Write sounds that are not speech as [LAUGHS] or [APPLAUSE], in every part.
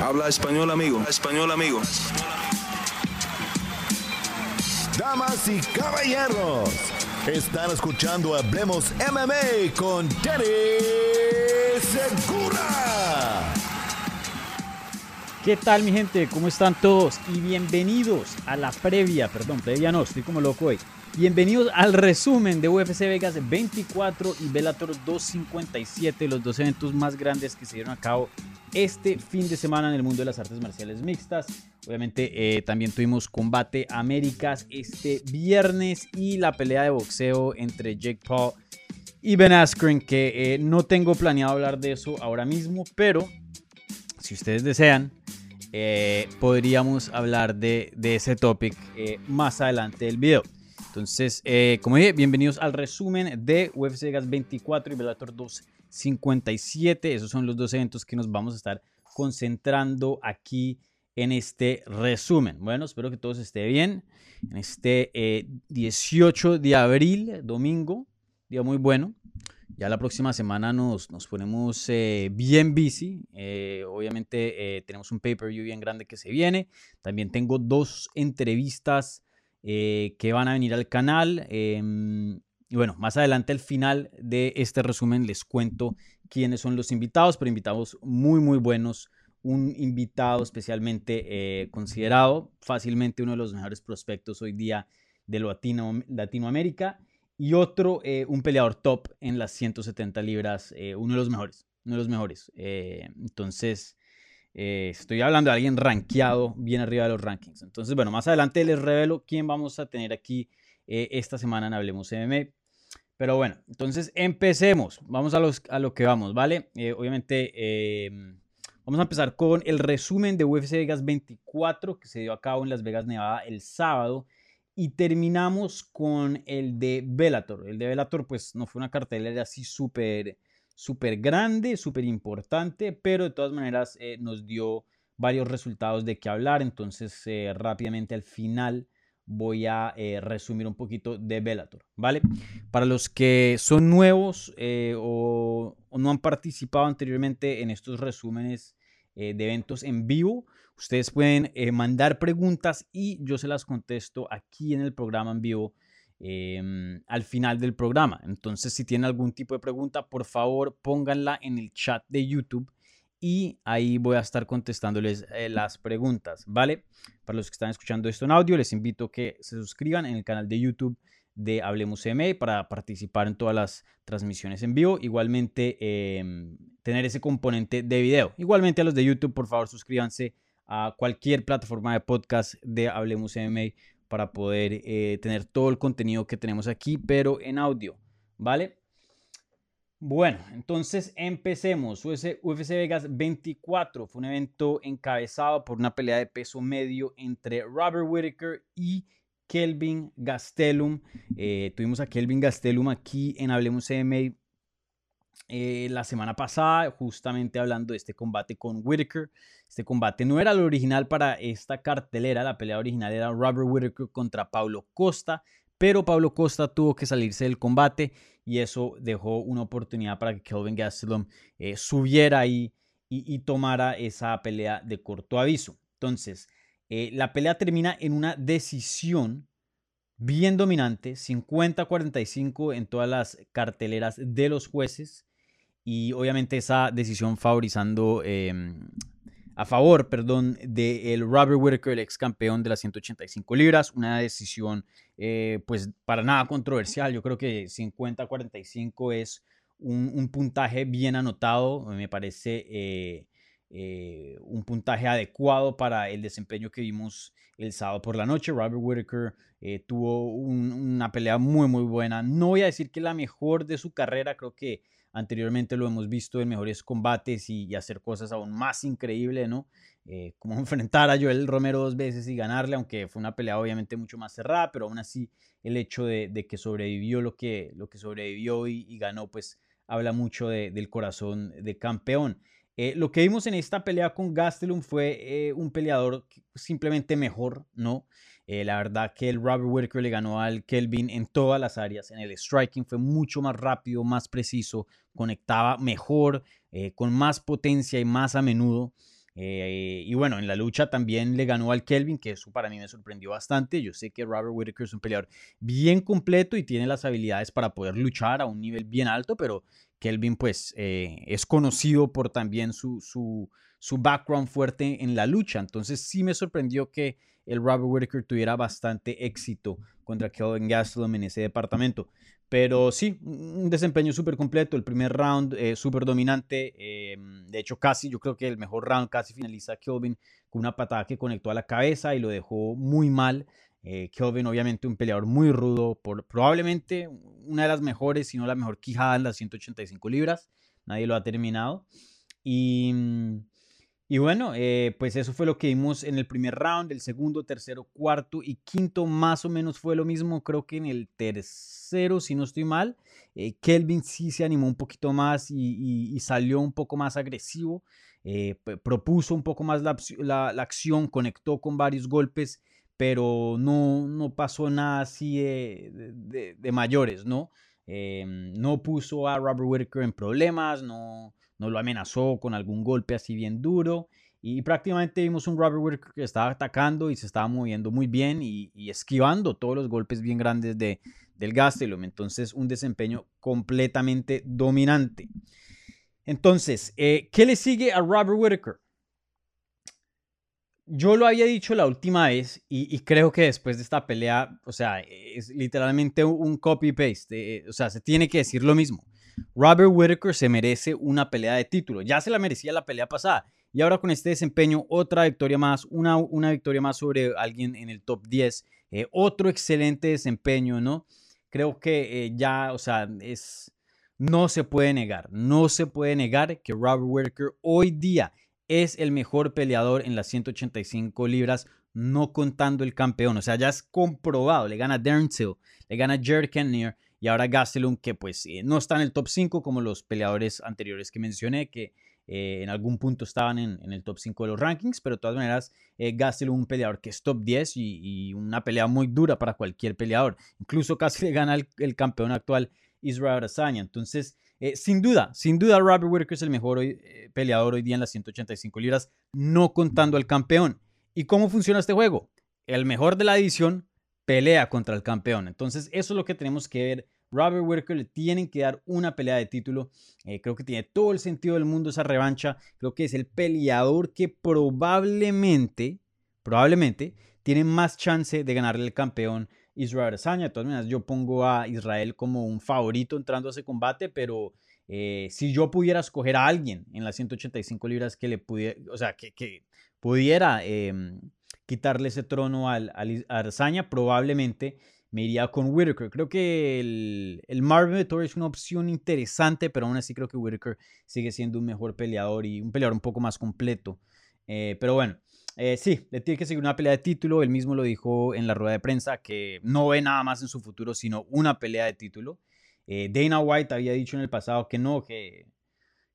Habla español, amigo. Español, amigo. Damas y caballeros, están escuchando Hablemos MMA con Danny Segura. ¿Qué tal mi gente? ¿Cómo están todos? Y bienvenidos a la previa, perdón, previa no, estoy como loco hoy. Bienvenidos al resumen de UFC Vegas 24 y Bellator 257, los dos eventos más grandes que se dieron a cabo este fin de semana en el mundo de las artes marciales mixtas. Obviamente eh, también tuvimos combate Américas este viernes y la pelea de boxeo entre Jake Paul y Ben Askren, que eh, no tengo planeado hablar de eso ahora mismo, pero si ustedes desean, eh, podríamos hablar de, ese topic más adelante del video. Entonces, como dije, bienvenidos al resumen de UFC Vegas 24 y Bellator 2 57. Esos son los dos eventos que nos vamos a estar concentrando aquí en este resumen. Bueno, espero que todos esté bien. En este 18 eh, de abril, domingo, día muy bueno. Ya la próxima semana nos, nos ponemos eh, bien busy. Eh, obviamente tenemos un pay-per-view bien grande que se viene. También tengo dos entrevistas que van a venir al canal. Y bueno, más adelante al final de este resumen les cuento quiénes son los invitados, pero invitados muy, muy buenos. Un invitado especialmente eh, considerado fácilmente uno de los mejores prospectos hoy día de Latino, Latinoamérica. Y otro, eh, un peleador top en las 170 libras, eh, uno de los mejores, uno de los mejores. entonces, estoy hablando de alguien rankeado bien arriba de los rankings. Entonces, bueno, más adelante les revelo quién vamos a tener aquí esta semana en Hablemos MMA. Pero bueno, entonces empecemos. Vamos a, los, a lo que vamos, ¿vale? Eh, obviamente, em, vamos a empezar con el resumen de UFC Vegas 24 que se dio a cabo en Las Vegas, Nevada el sábado. Y terminamos con el de Bellator. El de Bellator, pues no fue una cartelera así súper súper grande, súper importante, pero de todas maneras eh, nos dio varios resultados de qué hablar. Entonces, eh, rápidamente al final voy a eh, resumir un poquito de Bellator, ¿vale? Para los que son nuevos eh, o, no han participado anteriormente en estos resúmenes eh, de eventos en vivo, ustedes pueden mandar preguntas y yo se las contesto aquí en el programa en vivo em, al final del programa. Entonces, si tienen algún tipo de pregunta, por favor pónganla en el chat de YouTube y ahí voy a estar contestándoles eh, las preguntas, ¿vale? Para los que están escuchando esto en audio, les invito a que se suscriban en el canal de YouTube de Hablemos MA para participar en todas las transmisiones en vivo. Igualmente, em, tener ese componente de video. Igualmente a los de YouTube, por favor, suscríbanse a cualquier plataforma de podcast de Hablemos MMA para poder eh, tener todo el contenido que tenemos aquí, pero en audio, ¿vale? Bueno, entonces empecemos. UFC Vegas 24 fue un evento encabezado por una pelea de peso medio entre Robert Whittaker y Kelvin Gastelum. Eh, tuvimos a Kelvin Gastelum aquí en Hablemos MMA eh, la semana pasada, justamente hablando de este combate con Whittaker. Este combate no era el original para esta cartelera, la pelea original era Robert Whittaker contra Paulo Costa, pero Pablo Costa tuvo que salirse del combate y eso dejó una oportunidad para que Kelvin Gastelum eh, subiera ahí y, tomara esa pelea de corto aviso. Entonces, eh, la pelea termina en una decisión bien dominante, 50-45 en todas las carteleras de los jueces y obviamente esa decisión favorizando em, a favor, perdón, de el Robert Whittaker, el ex campeón de las 185 libras. Una decisión, eh, pues, para nada controversial. Yo creo que 50-45 es un, puntaje bien anotado. Me parece eh, eh, un puntaje adecuado para el desempeño que vimos el sábado por la noche. Robert Whittaker tuvo una pelea muy, muy buena. No voy a decir que la mejor de su carrera, creo que Anteriormente lo hemos visto en mejores combates y, hacer cosas aún más increíbles, ¿no? Eh, como [LAUGHS] enfrentar a Joel Romero dos veces y ganarle, aunque fue una pelea obviamente mucho más cerrada, pero aún así el hecho de, que sobrevivió lo que, lo que sobrevivió y, ganó, pues habla mucho del corazón de campeón. Eh, lo que vimos en esta pelea con Gastelum fue eh, un peleador simplemente mejor, ¿no? Eh, la verdad que el Robert Whittaker le ganó al Kelvin en todas las áreas. En el striking fue mucho más rápido, más preciso, conectaba mejor, con más potencia y más a menudo. Y bueno, en la lucha también le ganó al Kelvin, que eso para mí me sorprendió bastante. Yo sé que Robert Whittaker es un peleador bien completo y tiene las habilidades para poder luchar a un nivel bien alto, pero Kelvin pues eh, es conocido por también su, su, su, background fuerte en la lucha. Entonces sí me sorprendió que el Robert Whittaker tuviera bastante éxito contra Kelvin Gastelum en ese departamento. Pero sí, un desempeño súper completo. El primer round eh, súper dominante. Eh, de hecho, casi, yo creo que el mejor round casi finaliza Kelvin con una patada que conectó a la cabeza y lo dejó muy mal. Eh, Kelvin, obviamente, un peleador muy rudo. Probablemente una de las mejores, si no la mejor quijada en las 185 libras. Nadie lo ha terminado. Y. Mm, y bueno, eh, pues eso fue lo que vimos en el primer round, el segundo, tercero, cuarto y quinto más o menos fue lo mismo. Creo que en el tercero, si no estoy mal, eh, Kelvin sí se animó un poquito más y, salió un poco más agresivo. Eh, propuso un poco más la, acción, conectó con varios golpes, pero no, no pasó nada así de, de mayores, ¿no? no puso a Robert Whitaker en problemas, no no lo amenazó con algún golpe así bien duro. Y prácticamente vimos un Robert Whittaker que estaba atacando y se estaba moviendo muy bien y, esquivando todos los golpes bien grandes de, del Gastelum. Entonces, un desempeño completamente dominante. Entonces, eh, ¿qué le sigue a Robert Whittaker? Yo lo había dicho la última vez y, creo que después de esta pelea, o sea, es literalmente un copy-paste. Eh, o sea, se tiene que decir lo mismo. Robert Whittaker se merece una pelea de título. Ya se la merecía la pelea pasada. Y ahora con este desempeño, otra victoria más, una, una victoria más sobre alguien en el top 10. Eh, otro excelente desempeño, ¿no? Creo que eh, ya, o sea, es, no se puede negar, no se puede negar que Robert Whittaker hoy día es el mejor peleador en las 185 libras, no contando el campeón. O sea, ya es comprobado. Le gana Till, le gana Jared y ahora Gastelum, que pues eh, no está en el top 5 como los peleadores anteriores que mencioné, que eh, en algún punto estaban en, el top 5 de los rankings, pero de todas maneras, eh, Gastelum, un peleador que es top 10 y, una pelea muy dura para cualquier peleador. Incluso casi le gana el, campeón actual Israel Adesanya. Entonces, sin duda, sin duda, Robert Whittaker es el mejor peleador hoy día en las 185 libras, no contando al campeón. ¿Y cómo funciona este juego? El mejor de la división pelea contra el campeón. Entonces, eso es lo que tenemos que ver. Robert Whittaker le tienen que dar una pelea de título. Eh, creo que tiene todo el sentido del mundo esa revancha. Creo que es el peleador que probablemente, probablemente, tiene más chance de ganarle el campeón Israel Adesanya. De todas maneras, yo pongo a Israel como un favorito entrando a ese combate, pero eh, si yo pudiera escoger a alguien en las 185 libras que le pudiera, o sea, que, pudiera em, quitarle ese trono al, al Arzaña, probablemente me iría con Whitaker. Creo que el, el Marvin es una opción interesante, pero aún así creo que Whitaker sigue siendo un mejor peleador y un peleador un poco más completo. Eh, pero bueno, eh, sí, le tiene que seguir una pelea de título. Él mismo lo dijo en la rueda de prensa que no ve nada más en su futuro, sino una pelea de título. Eh, Dana White había dicho en el pasado que no, que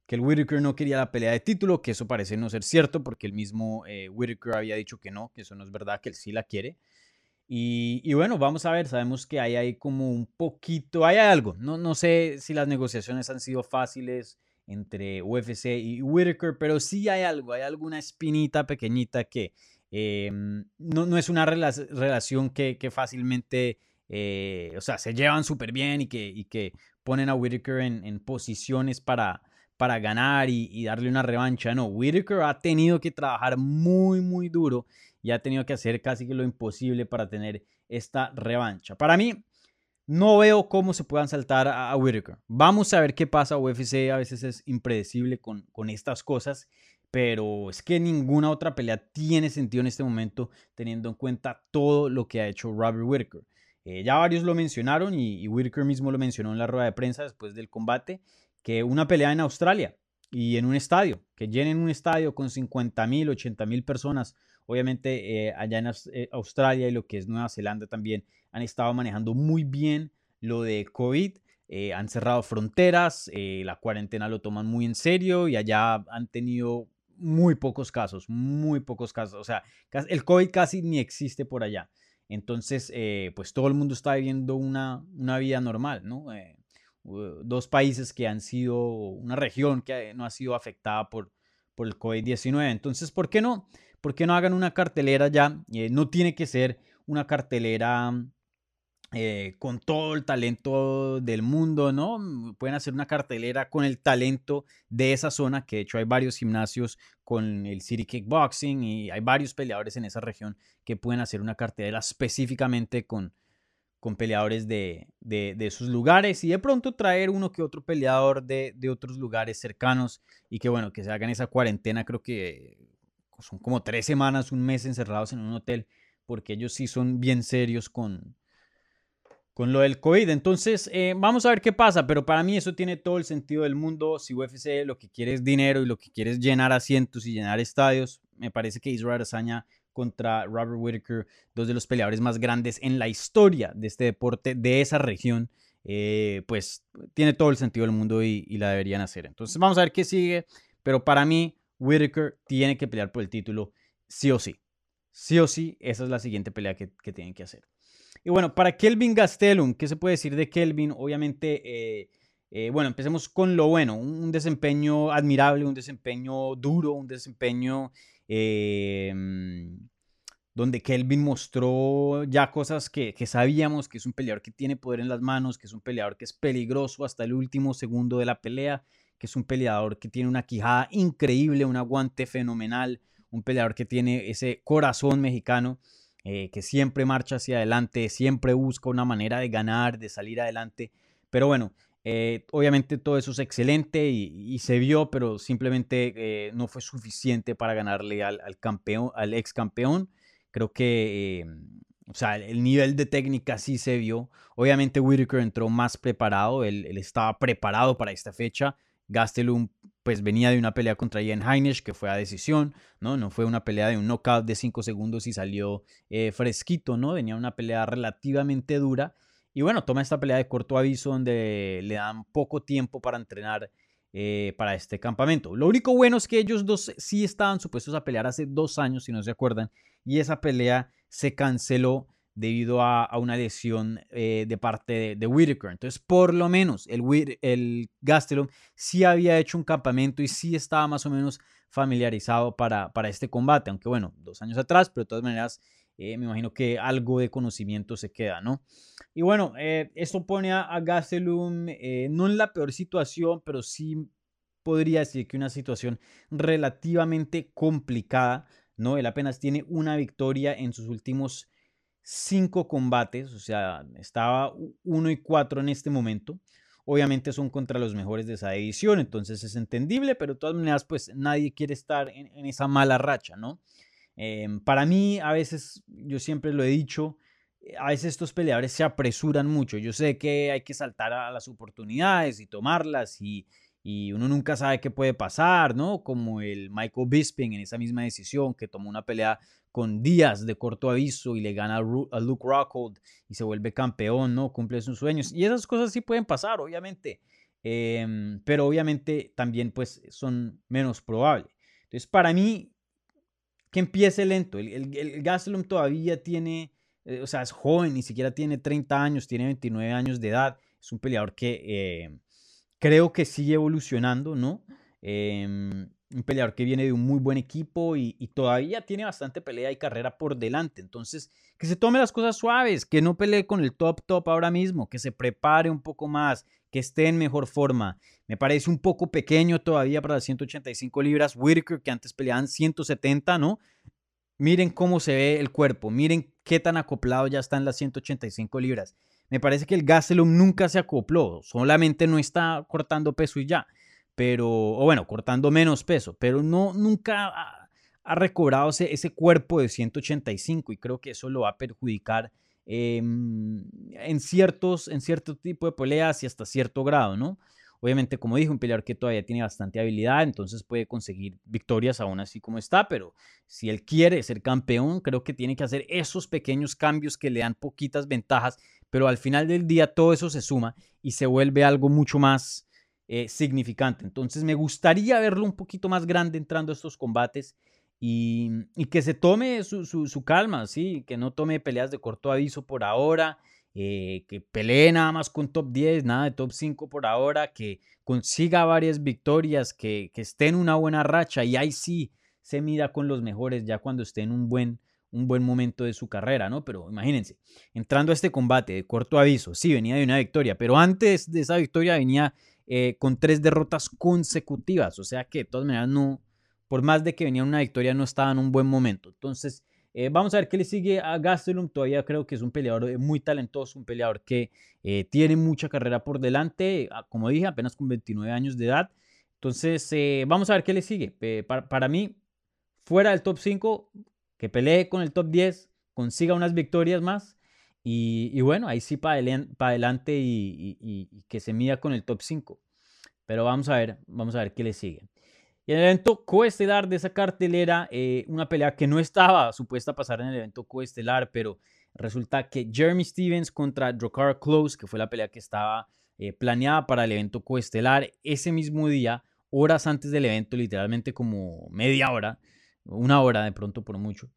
que el Whitaker no quería la pelea de título, que eso parece no ser cierto, porque el mismo eh, Whitaker había dicho que no, que eso no es verdad, que él sí la quiere. Y, bueno, vamos a ver, sabemos que hay ahí como un poquito, hay algo, no, no sé si las negociaciones han sido fáciles entre UFC y Whitaker, pero sí hay algo, hay alguna espinita pequeñita que em, no, no, es una relación que, fácilmente, eh, o sea, se llevan súper bien y que, y ponen a Whitaker en, en posiciones para, para ganar y, darle una revancha. No, Whitaker ha tenido que trabajar muy, muy duro y ha tenido que hacer casi que lo imposible para tener esta revancha. Para mí, no veo cómo se puedan saltar a, Whitaker. Vamos a ver qué pasa. UFC a veces es impredecible con, con estas cosas, pero es que ninguna otra pelea tiene sentido en este momento teniendo en cuenta todo lo que ha hecho Robert Whitaker. Eh, ya varios lo mencionaron y, y Whitaker mismo lo mencionó en la rueda de prensa después del combate que una pelea en Australia y en un estadio, que llenen un estadio con 50 mil, 80 mil personas. Obviamente eh, allá en eh, Australia y lo que es Nueva Zelanda también han estado manejando muy bien lo de COVID. Eh, han cerrado fronteras, la cuarentena lo toman muy en serio y allá han tenido muy pocos casos, muy pocos casos. O sea, el COVID casi ni existe por allá. Entonces, pues todo el mundo está viviendo una, una vida normal, ¿no? dos países que han sido, una región que no ha sido afectada por, por el COVID-19. Entonces, ¿por qué no? ¿Por qué no hagan una cartelera ya? Eh, no tiene que ser una cartelera eh, con todo el talento del mundo, ¿no? Pueden hacer una cartelera con el talento de esa zona, que de hecho hay varios gimnasios con el City Kickboxing y hay varios peleadores en esa región que pueden hacer una cartelera específicamente con, con peleadores de, de, esos lugares y de pronto traer uno que otro peleador de, de, otros lugares cercanos y que bueno, que se hagan esa cuarentena, creo que son como tres semanas, un mes encerrados en un hotel, porque ellos sí son bien serios con, con lo del COVID. Entonces, eh, vamos a ver qué pasa, pero para mí eso tiene todo el sentido del mundo. Si UFC lo que quiere es dinero y lo que quiere es llenar asientos y llenar estadios, me parece que Israel Azaña contra Robert Whitaker, dos de los peleadores más grandes en la historia de este deporte, de esa región, eh, pues tiene todo el sentido del mundo y, la deberían hacer. Entonces, vamos a ver qué sigue, pero para mí, Whitaker tiene que pelear por el título sí o sí. Sí o sí, esa es la siguiente pelea que, que tienen que hacer. Y bueno, para Kelvin Gastelum, ¿qué se puede decir de Kelvin? Obviamente, eh, eh, bueno, empecemos con lo bueno, un, desempeño admirable, un desempeño duro, un desempeño em, donde Kelvin mostró ya cosas que, que, sabíamos, que es un peleador que tiene poder en las manos, que es un peleador que es peligroso hasta el último segundo de la pelea, que es un peleador que tiene una quijada increíble, un aguante fenomenal, un peleador que tiene ese corazón mexicano. Eh, que siempre marcha hacia adelante, siempre busca una manera de ganar, de salir adelante. Pero bueno, eh, obviamente todo eso es excelente y, se vio, pero simplemente eh, no fue suficiente para ganarle al, campeón, al ex campeón. Creo que, o sea, el nivel de técnica sí se vio. Obviamente Whitaker entró más preparado, él, él estaba preparado para esta fecha. Gastelum pues venía de una pelea contra Ian Heinisch que fue a decisión, ¿no? No fue una pelea de un knockout de 5 segundos y salió eh, fresquito, ¿no? Venía una pelea relativamente dura. Y bueno, toma esta pelea de corto aviso donde le dan poco tiempo para entrenar eh, para este campamento. Lo único bueno es que ellos dos sí estaban supuestos a pelear hace dos años, si no se acuerdan, y esa pelea se canceló debido a, una lesión eh, de parte de, de, Whitaker. Entonces, por lo menos el, el Gastelum sí había hecho un campamento y sí estaba más o menos familiarizado para, para este combate, aunque bueno, dos años atrás, pero de todas maneras eh, me imagino que algo de conocimiento se queda, ¿no? Y bueno, eh, esto pone a, a Gastelum no en la peor situación, pero sí podría decir que una situación relativamente complicada, ¿no? Él apenas tiene una victoria en sus últimos cinco combates, o sea, estaba 1 y 4 en este momento. Obviamente son contra los mejores de esa edición, entonces es entendible, pero de todas maneras, pues nadie quiere estar en, esa mala racha, ¿no? Em, para mí, a veces, yo siempre lo he dicho, a veces estos peleadores se apresuran mucho. Yo sé que hay que saltar a las oportunidades y tomarlas y, y uno nunca sabe qué puede pasar, ¿no? Como el Michael Bisping en esa misma decisión que tomó una pelea con días de corto aviso y le gana a Luke Rockhold y se vuelve campeón, ¿no? Cumple sus sueños. Y esas cosas sí pueden pasar, obviamente. Em, pero obviamente también pues son menos probables. Entonces para mí, que empiece lento. El, el, el Gastelum todavía tiene, eh, o sea, es joven, ni siquiera tiene 30 años, tiene 29 años de edad. Es un peleador que... Eh, creo que sigue evolucionando, ¿no? Em, un peleador que viene de un muy buen equipo y, todavía tiene bastante pelea y carrera por delante. Entonces, que se tome las cosas suaves, que no pelee con el top top ahora mismo, que se prepare un poco más, que esté en mejor forma. Me parece un poco pequeño todavía para las 185 libras. Whitaker, que antes peleaban 170, ¿no? Miren cómo se ve el cuerpo, miren qué tan acoplado ya está en las 185 libras. Me parece que el Gastelum nunca se acopló, solamente no está cortando peso y ya, pero, o bueno, cortando menos peso, pero no, nunca ha, recobrado ese, ese, cuerpo de 185 y creo que eso lo va a perjudicar em, en, ciertos, en cierto tipo de peleas y hasta cierto grado, ¿no? Obviamente, como dije, un peleador que todavía tiene bastante habilidad, entonces puede conseguir victorias aún así como está, pero si él quiere ser campeón, creo que tiene que hacer esos pequeños cambios que le dan poquitas ventajas pero al final del día todo eso se suma y se vuelve algo mucho más eh, significante. Entonces me gustaría verlo un poquito más grande entrando a estos combates y, que se tome su, calma, ¿sí? que no tome peleas de corto aviso por ahora eh, que pelee nada más con top 10, nada de top 5 por ahora, que consiga varias victorias, que, que esté en una buena racha y ahí sí se mida con los mejores ya cuando esté en un buen, un buen momento de su carrera, ¿no? Pero imagínense, entrando a este combate de corto aviso, sí, venía de una victoria, pero antes de esa victoria venía eh, con tres derrotas consecutivas, o sea que de todas maneras no, por más de que venía una victoria, no estaba en un buen momento. Entonces, eh, vamos a ver qué le sigue a Gastelum. Todavía creo que es un peleador eh, muy talentoso, un peleador que tiene mucha carrera por delante, ah, como dije, apenas con 29 años de edad. Entonces, vamos a ver qué le sigue. Para, para, mí, fuera del top 5, que pelee con el top 10, consiga unas victorias más. Y, bueno, ahí sí para adelante y, que se mida con el top 5. Pero vamos a ver, vamos a ver qué le sigue. Y en el evento coestelar de esa cartelera, eh, una pelea que no estaba supuesta a pasar en el evento coestelar, pero resulta que Jeremy Stevens contra Drakkar Close, que fue la pelea que estaba eh, planeada para el evento coestelar, ese mismo día, horas antes del evento, literalmente como media hora, una hora de pronto por mucho,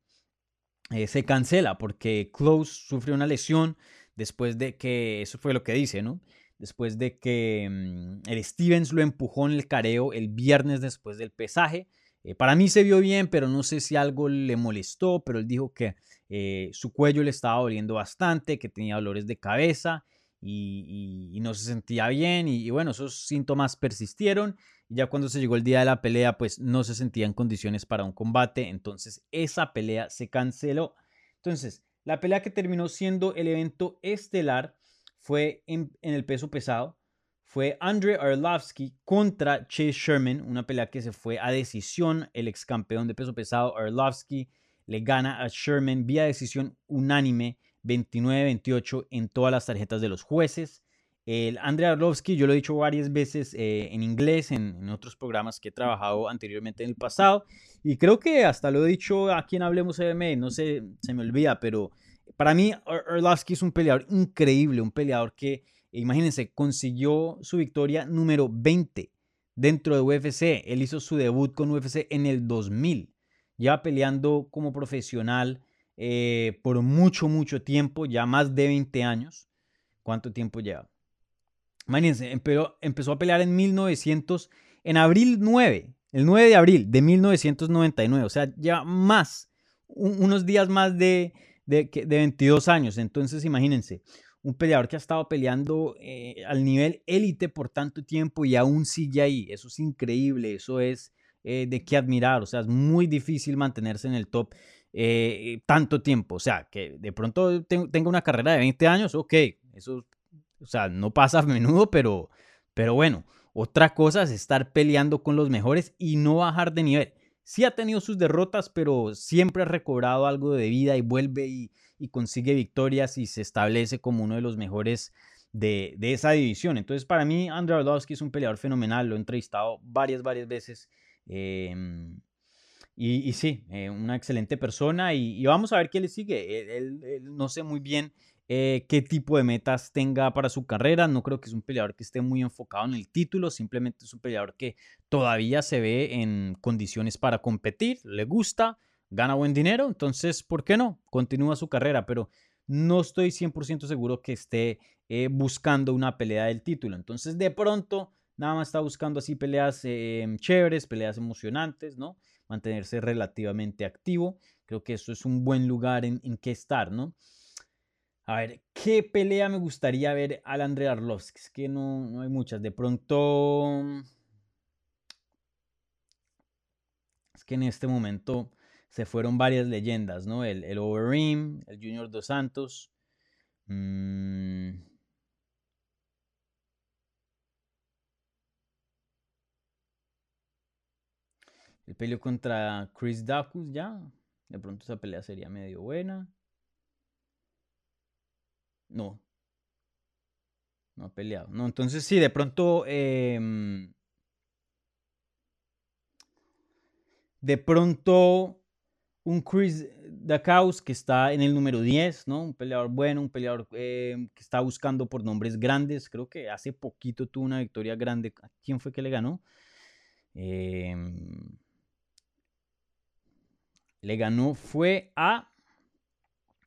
eh, se cancela porque Close sufrió una lesión después de que, eso fue lo que dice, ¿no? Después de que mm, el Stevens lo empujó en el careo el viernes después del pesaje. Eh, para mí se vio bien, pero no sé si algo le molestó, pero él dijo que eh, su cuello le estaba doliendo bastante, que tenía dolores de cabeza y, no se sentía bien y, bueno, esos síntomas persistieron. Y ya cuando se llegó el día de la pelea, pues no se sentía en condiciones para un combate, entonces esa pelea se canceló. Entonces, la pelea que terminó siendo el evento estelar fue en, el peso pesado. Fue Andre Arlovsky contra Chase Sherman, una pelea que se fue a decisión. El ex campeón de peso pesado Arlovsky le gana a Sherman vía decisión unánime 29-28 en todas las tarjetas de los jueces. El Andrei Arlovsky, yo lo he dicho varias veces eh, en inglés, en, otros programas que he trabajado anteriormente en el pasado, y creo que hasta lo he dicho aquí en Hablemos MMA, no se me olvida, pero para mí Arlovsky es un peleador increíble, un peleador que, imagínense, consiguió su victoria número 20 dentro de UFC. Él hizo su debut con UFC en el 2000, ya peleando como profesional eh, por mucho, mucho tiempo, ya más de 20 años. ¿Cuánto tiempo lleva? Imagínense, empezó, a pelear en 1900, en abril 9, el 9 de abril de 1999, o sea, ya más, unos días más de, de, 22 años. Entonces, imagínense, un peleador que ha estado peleando eh, al nivel élite por tanto tiempo y aún sigue ahí. Eso es increíble, eso es eh, de qué admirar. O sea, es muy difícil mantenerse en el top eh, tanto tiempo. O sea, que de pronto tenga una carrera de 20 años, ok, eso, o sea, no pasa a menudo, pero, pero bueno, otra cosa es estar peleando con los mejores y no bajar de nivel. Sí ha tenido sus derrotas, pero siempre ha recobrado algo de vida y vuelve y, consigue victorias y se establece como uno de los mejores de, esa división. Entonces, para mí, Andrei Arlovsky es un peleador fenomenal. Lo he entrevistado varias, varias veces. Em, y, sí, eh, una excelente persona y, vamos a ver qué le sigue. Él, no sé muy bien eh, qué tipo de metas tenga para su carrera. No creo que es un peleador que esté muy enfocado en el título. Simplemente es un peleador que todavía se ve en condiciones para competir. Le gusta, gana buen dinero. Entonces, ¿por qué no? Continúa su carrera. Pero no estoy 100% seguro que esté eh, buscando una pelea del título. Entonces, de pronto, nada más está buscando así peleas em, chéveres, peleas emocionantes, ¿no? Mantenerse relativamente activo. Creo que eso es un buen lugar en, que estar, ¿no? A ver, ¿qué pelea me gustaría ver al André Arlovsky? Es que no, no hay muchas. De pronto... Es que en este momento se fueron varias leyendas, ¿no? El, el Overeem, el Junior Dos Santos. Mmm... El peleo contra Chris Dacus ya. De pronto esa pelea sería medio buena. No. No ha peleado. No, entonces sí, de pronto. Em, de pronto. Un Chris Dacus que está en el número 10, ¿no? Un peleador bueno, un peleador em, que está buscando por nombres grandes. Creo que hace poquito tuvo una victoria grande. ¿A quién fue que le ganó? Eh, le ganó fue a,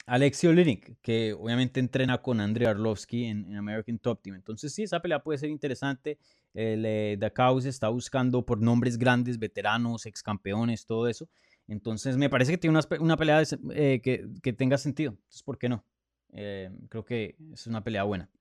Alexi Olinik, que obviamente entrena con Andrei Arlovsky en, American Top Team. Entonces sí, esa pelea puede ser interesante. El eh, está buscando por nombres grandes, veteranos, ex campeones, todo eso. Entonces me parece que tiene una, pelea eh, que, tenga sentido. Entonces, ¿por qué no? Eh, creo que es una pelea buena.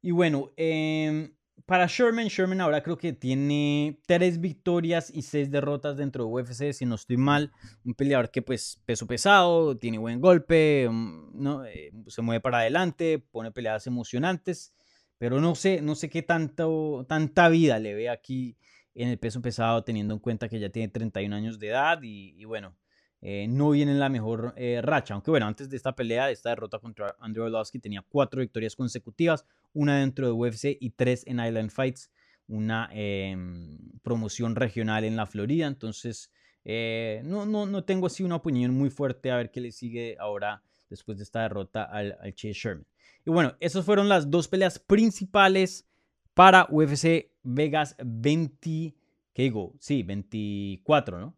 Y bueno, em, para Sherman, Sherman ahora creo que tiene tres victorias y seis derrotas dentro de UFC, si no estoy mal. Un peleador que pues peso pesado, tiene buen golpe, mm, ¿no? Eh, se mueve para adelante, pone peleadas emocionantes, pero no sé, no sé qué tanto, tanta vida le ve aquí en el peso pesado, teniendo en cuenta que ya tiene 31 años de edad y bueno, eh, no viene en la mejor eh, racha. Aunque bueno, antes de esta pelea, de esta derrota contra Andrew Orlovsky, tenía cuatro victorias consecutivas, una dentro de UFC y tres en Island Fights, una em, promoción regional en la Florida. Entonces, eh, no, no, no tengo así una opinión muy fuerte a ver qué le sigue ahora después de esta derrota al, al Chase Sherman. Y bueno, esas fueron las dos peleas principales para UFC Vegas 20, ¿qué digo? Sí, 24, ¿no?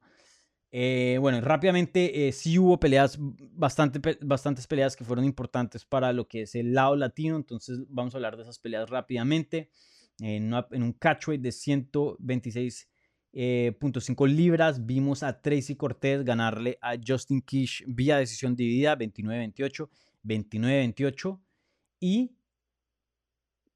Eh, bueno, rápidamente eh, sí hubo peleas, bastante, bastantes peleas que fueron importantes para lo que es el lado latino, entonces vamos a hablar de esas peleas rápidamente. En, un catchweight de 126.5 eh, libras vimos a Tracy Cortés ganarle a Justin Kish vía decisión dividida 29-28, 29-28 y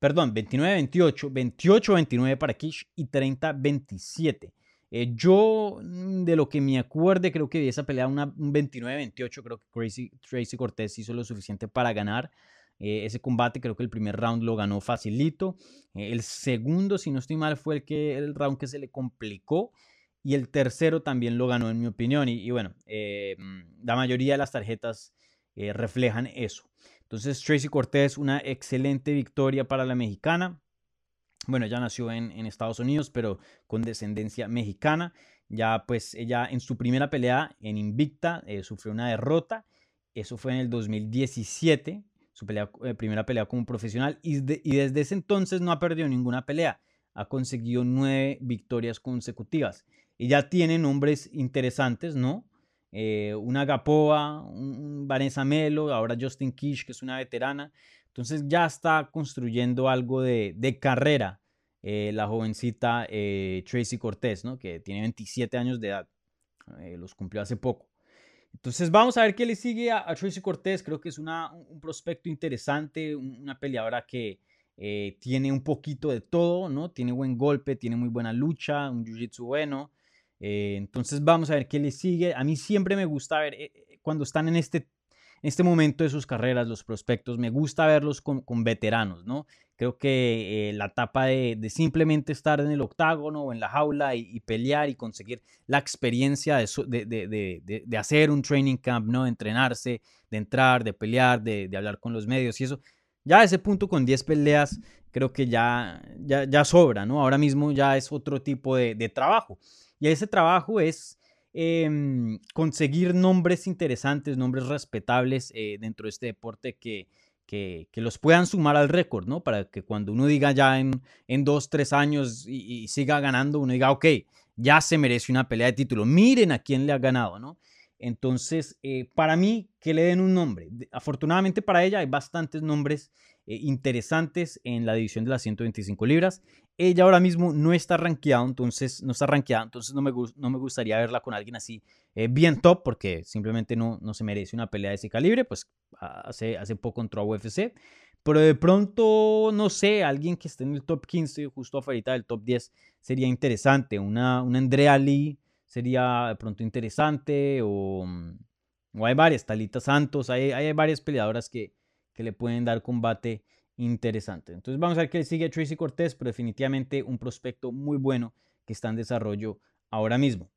perdón, 29-28, 28-29 para Kish y 30-27. Eh, yo, mm, de lo que me acuerde, creo que vi esa pelea una, un 29-28. Creo que Tracy, Tracy Cortés hizo lo suficiente para ganar eh, ese combate. Creo que el primer round lo ganó facilito. Eh, el segundo, si no estoy mal, fue el, que, el round que se le complicó. Y el tercero también lo ganó, en mi opinión. Y, y bueno, mm, la mayoría de las tarjetas reflejan eso. Entonces, Tracy Cortés, una excelente victoria para la mexicana. Bueno, ella nació en, Estados Unidos, pero con descendencia mexicana. Ya pues ella en su primera pelea en Invicta eh, sufrió una derrota. Eso fue en el 2017, su eh, primera pelea como profesional. Y, desde ese entonces no ha perdido ninguna pelea. Ha conseguido nueve victorias consecutivas. Y ya tiene nombres interesantes, ¿no? Eh, una Gapoa, Vanessa Melo, ahora Justin Kish, que es una veterana. Entonces ya está construyendo algo de, carrera eh, la jovencita eh, Tracy Cortés, ¿no? que tiene 27 años de edad. Eh, los cumplió hace poco. Entonces vamos a ver qué le sigue a, Tracy Cortés. Creo que es una, un prospecto interesante, una peleadora que tiene un poquito de todo, ¿no? Tiene buen golpe, tiene muy buena lucha, un jiu-jitsu bueno. entonces vamos a ver qué le sigue. A mí siempre me gusta ver cuando están en este en este momento de sus carreras, los prospectos, me gusta verlos con, veteranos, ¿no? Creo que eh, la etapa de, simplemente estar en el octágono o en la jaula y, pelear y conseguir la experiencia de, de, hacer un training camp, ¿no? De entrenarse, de entrar, de pelear, de, hablar con los medios y eso. Ya a ese punto con 10 peleas creo que ya, ya, ya sobra, ¿no? Ahora mismo ya es otro tipo de, trabajo. Y ese trabajo es Em, conseguir nombres interesantes, nombres respetables eh, dentro de este deporte que, que, los puedan sumar al récord, ¿no? Para que cuando uno diga ya en, en dos, tres años y, siga ganando, uno diga, ok, ya se merece una pelea de título. Miren a quién le ha ganado, ¿no? Entonces, eh, para mí, que le den un nombre. Afortunadamente para ella hay bastantes nombres eh, interesantes en la división de las 125 libras. Ella ahora mismo no está rankeada, entonces no está rankeada, entonces no me, no me gustaría verla con alguien así eh, bien top, porque simplemente no, no se merece una pelea de ese calibre, pues hace, hace poco contra UFC. Pero de pronto, no sé, alguien que esté en el top 15, justo afuera del top 10, sería interesante. Una, una Andrea Lee sería de pronto interesante, o, o hay varias, Talita Santos, hay, hay varias peleadoras que, que le pueden dar combate interesante. Entonces vamos a ver qué sigue Tracy Cortés, pero definitivamente un prospecto muy bueno que está en desarrollo ahora mismo.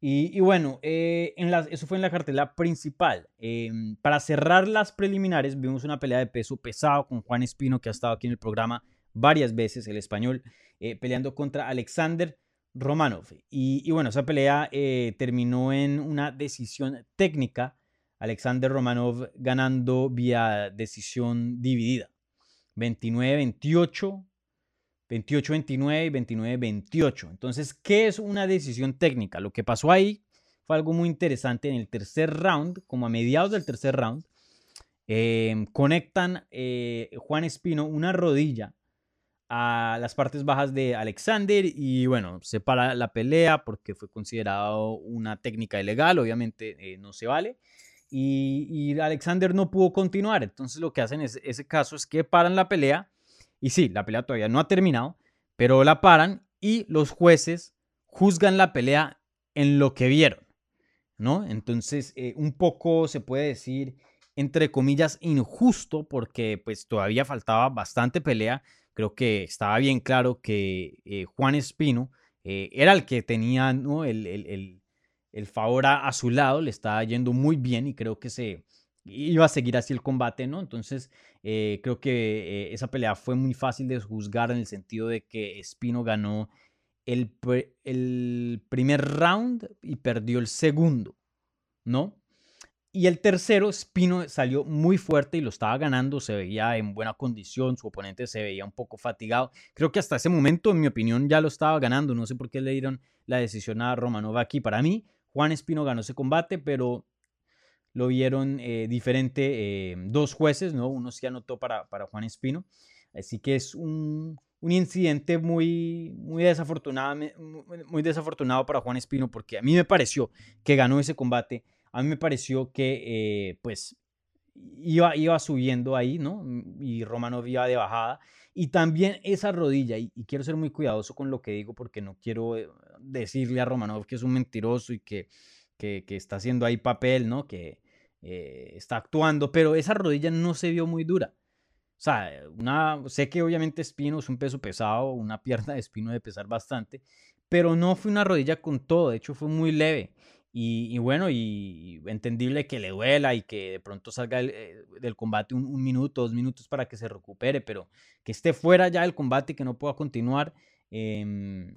Y, bueno, eh, en eso fue en la cartela principal. Em, para cerrar las preliminares, vimos una pelea de peso pesado con Juan Espino, que ha estado aquí en el programa varias veces, el español, eh, peleando contra Alexander Romanov. Y, bueno, esa pelea eh, terminó en una decisión técnica Alexander Romanov ganando vía decisión dividida. 29-28, 28-29 y 29-28. Entonces, ¿qué es una decisión técnica? Lo que pasó ahí fue algo muy interesante. En el tercer round, como a mediados del tercer round, em, conectan eh, Juan Espino una rodilla a las partes bajas de Alexander y bueno, se para la pelea porque fue considerado una técnica ilegal, obviamente eh, no se vale. Y, Alexander no pudo continuar, entonces lo que hacen en ese caso es que paran la pelea y sí, la pelea todavía no ha terminado, pero la paran y los jueces juzgan la pelea en lo que vieron, ¿no? Entonces, eh, un poco se puede decir, entre comillas, injusto porque pues todavía faltaba bastante pelea. Creo que estaba bien claro que eh, Juan Espino eh, era el que tenía ¿no? el, el, favor a, su lado, le estaba yendo muy bien y creo que se iba a seguir así el combate, ¿no? Entonces, creo que esa pelea fue muy fácil de juzgar en el sentido de que Espino ganó el, el primer round y perdió el segundo, ¿no? Y el tercero, Spino salió muy fuerte y lo estaba ganando, se veía en buena condición, su oponente se veía un poco fatigado. Creo que hasta ese momento, en mi opinión, ya lo estaba ganando. No sé por qué le dieron la decisión a Romanov aquí. Para mí, Juan Espino ganó ese combate, pero lo vieron eh, diferente eh, dos jueces, ¿no? Uno sí anotó para, para Juan Espino. Así que es un, un incidente muy, muy, desafortunado, muy desafortunado para Juan Espino porque a mí me pareció que ganó ese combate, a mí me pareció que eh, pues iba, iba subiendo ahí, ¿no? Y Romanov iba de bajada. Y también esa rodilla, y, quiero ser muy cuidadoso con lo que digo porque no quiero eh, decirle a Romanov que es un mentiroso y que, que, está haciendo ahí papel, ¿no? Que eh, está actuando, pero esa rodilla no se vio muy dura. O sea, una, sé que obviamente Espino es un peso pesado, una [LAUGHS] pierna de Espino de pesar bastante, pero no fue una rodilla con todo, de hecho fue muy leve. Y, bueno, y entendible que le duela y que de pronto salga eh, del combate un, minuto, dos minutos para que se recupere, pero que esté fuera ya del combate y que no pueda continuar, em,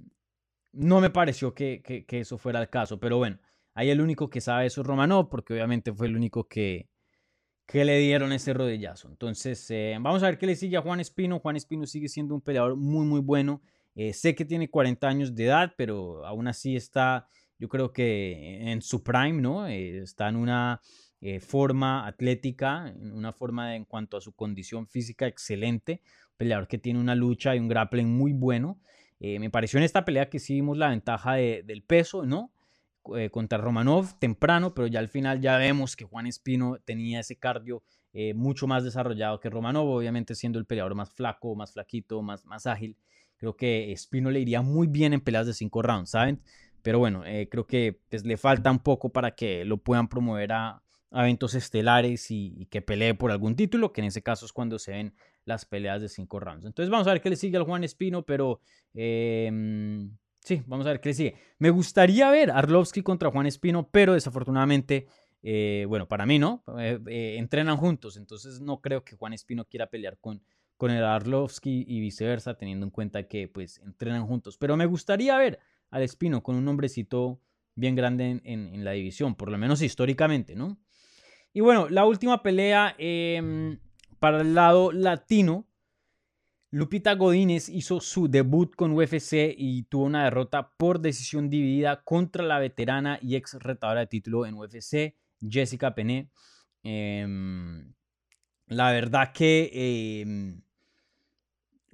no me pareció que, que, eso fuera el caso. Pero bueno, ahí el único que sabe eso es Romanov, porque obviamente fue el único que, que le dieron ese rodillazo. Entonces, eh, vamos a ver qué le sigue a Juan Espino. Juan Espino sigue siendo un peleador muy, muy bueno. Eh, sé que tiene 40 años de edad, pero aún así está, yo creo que en su prime, ¿no? Eh, está en una forma atlética, en una forma en cuanto a su condición física excelente. Un peleador que tiene una lucha y un grappling muy bueno. me pareció en esta pelea que sí vimos la ventaja del peso, ¿no? Eh, contra Romanov temprano, pero ya al final ya vemos que Juan Espino tenía ese cardio eh, mucho más desarrollado que Romanov, obviamente siendo el peleador más flaco, más flaquito, más, más ágil. Creo que Espino le iría muy bien en peleas de cinco rounds, ¿saben? Pero bueno, eh, creo que pues, le falta un poco para que lo puedan promover a, eventos estelares y, que pelee por algún título, que en ese caso es cuando se ven las peleas de cinco rounds. Entonces vamos a ver qué le sigue al Juan Espino, pero em, Sí, vamos a ver qué le sigue. Me gustaría ver Arlovsky contra Juan Espino, pero desafortunadamente, eh, bueno, para mí no, eh, eh, entrenan juntos, entonces no creo que Juan Espino quiera pelear con, con el Arlovsky y viceversa, teniendo en cuenta que pues entrenan juntos. Pero me gustaría ver al Espino con un nombrecito bien grande en, la división, por lo menos históricamente, ¿no? Y bueno, la última pelea em, para el lado latino Lupita Godínez hizo su debut con UFC y tuvo una derrota por decisión dividida contra la veterana y ex retadora de título en UFC, Jessica Pene. Em, la verdad que em,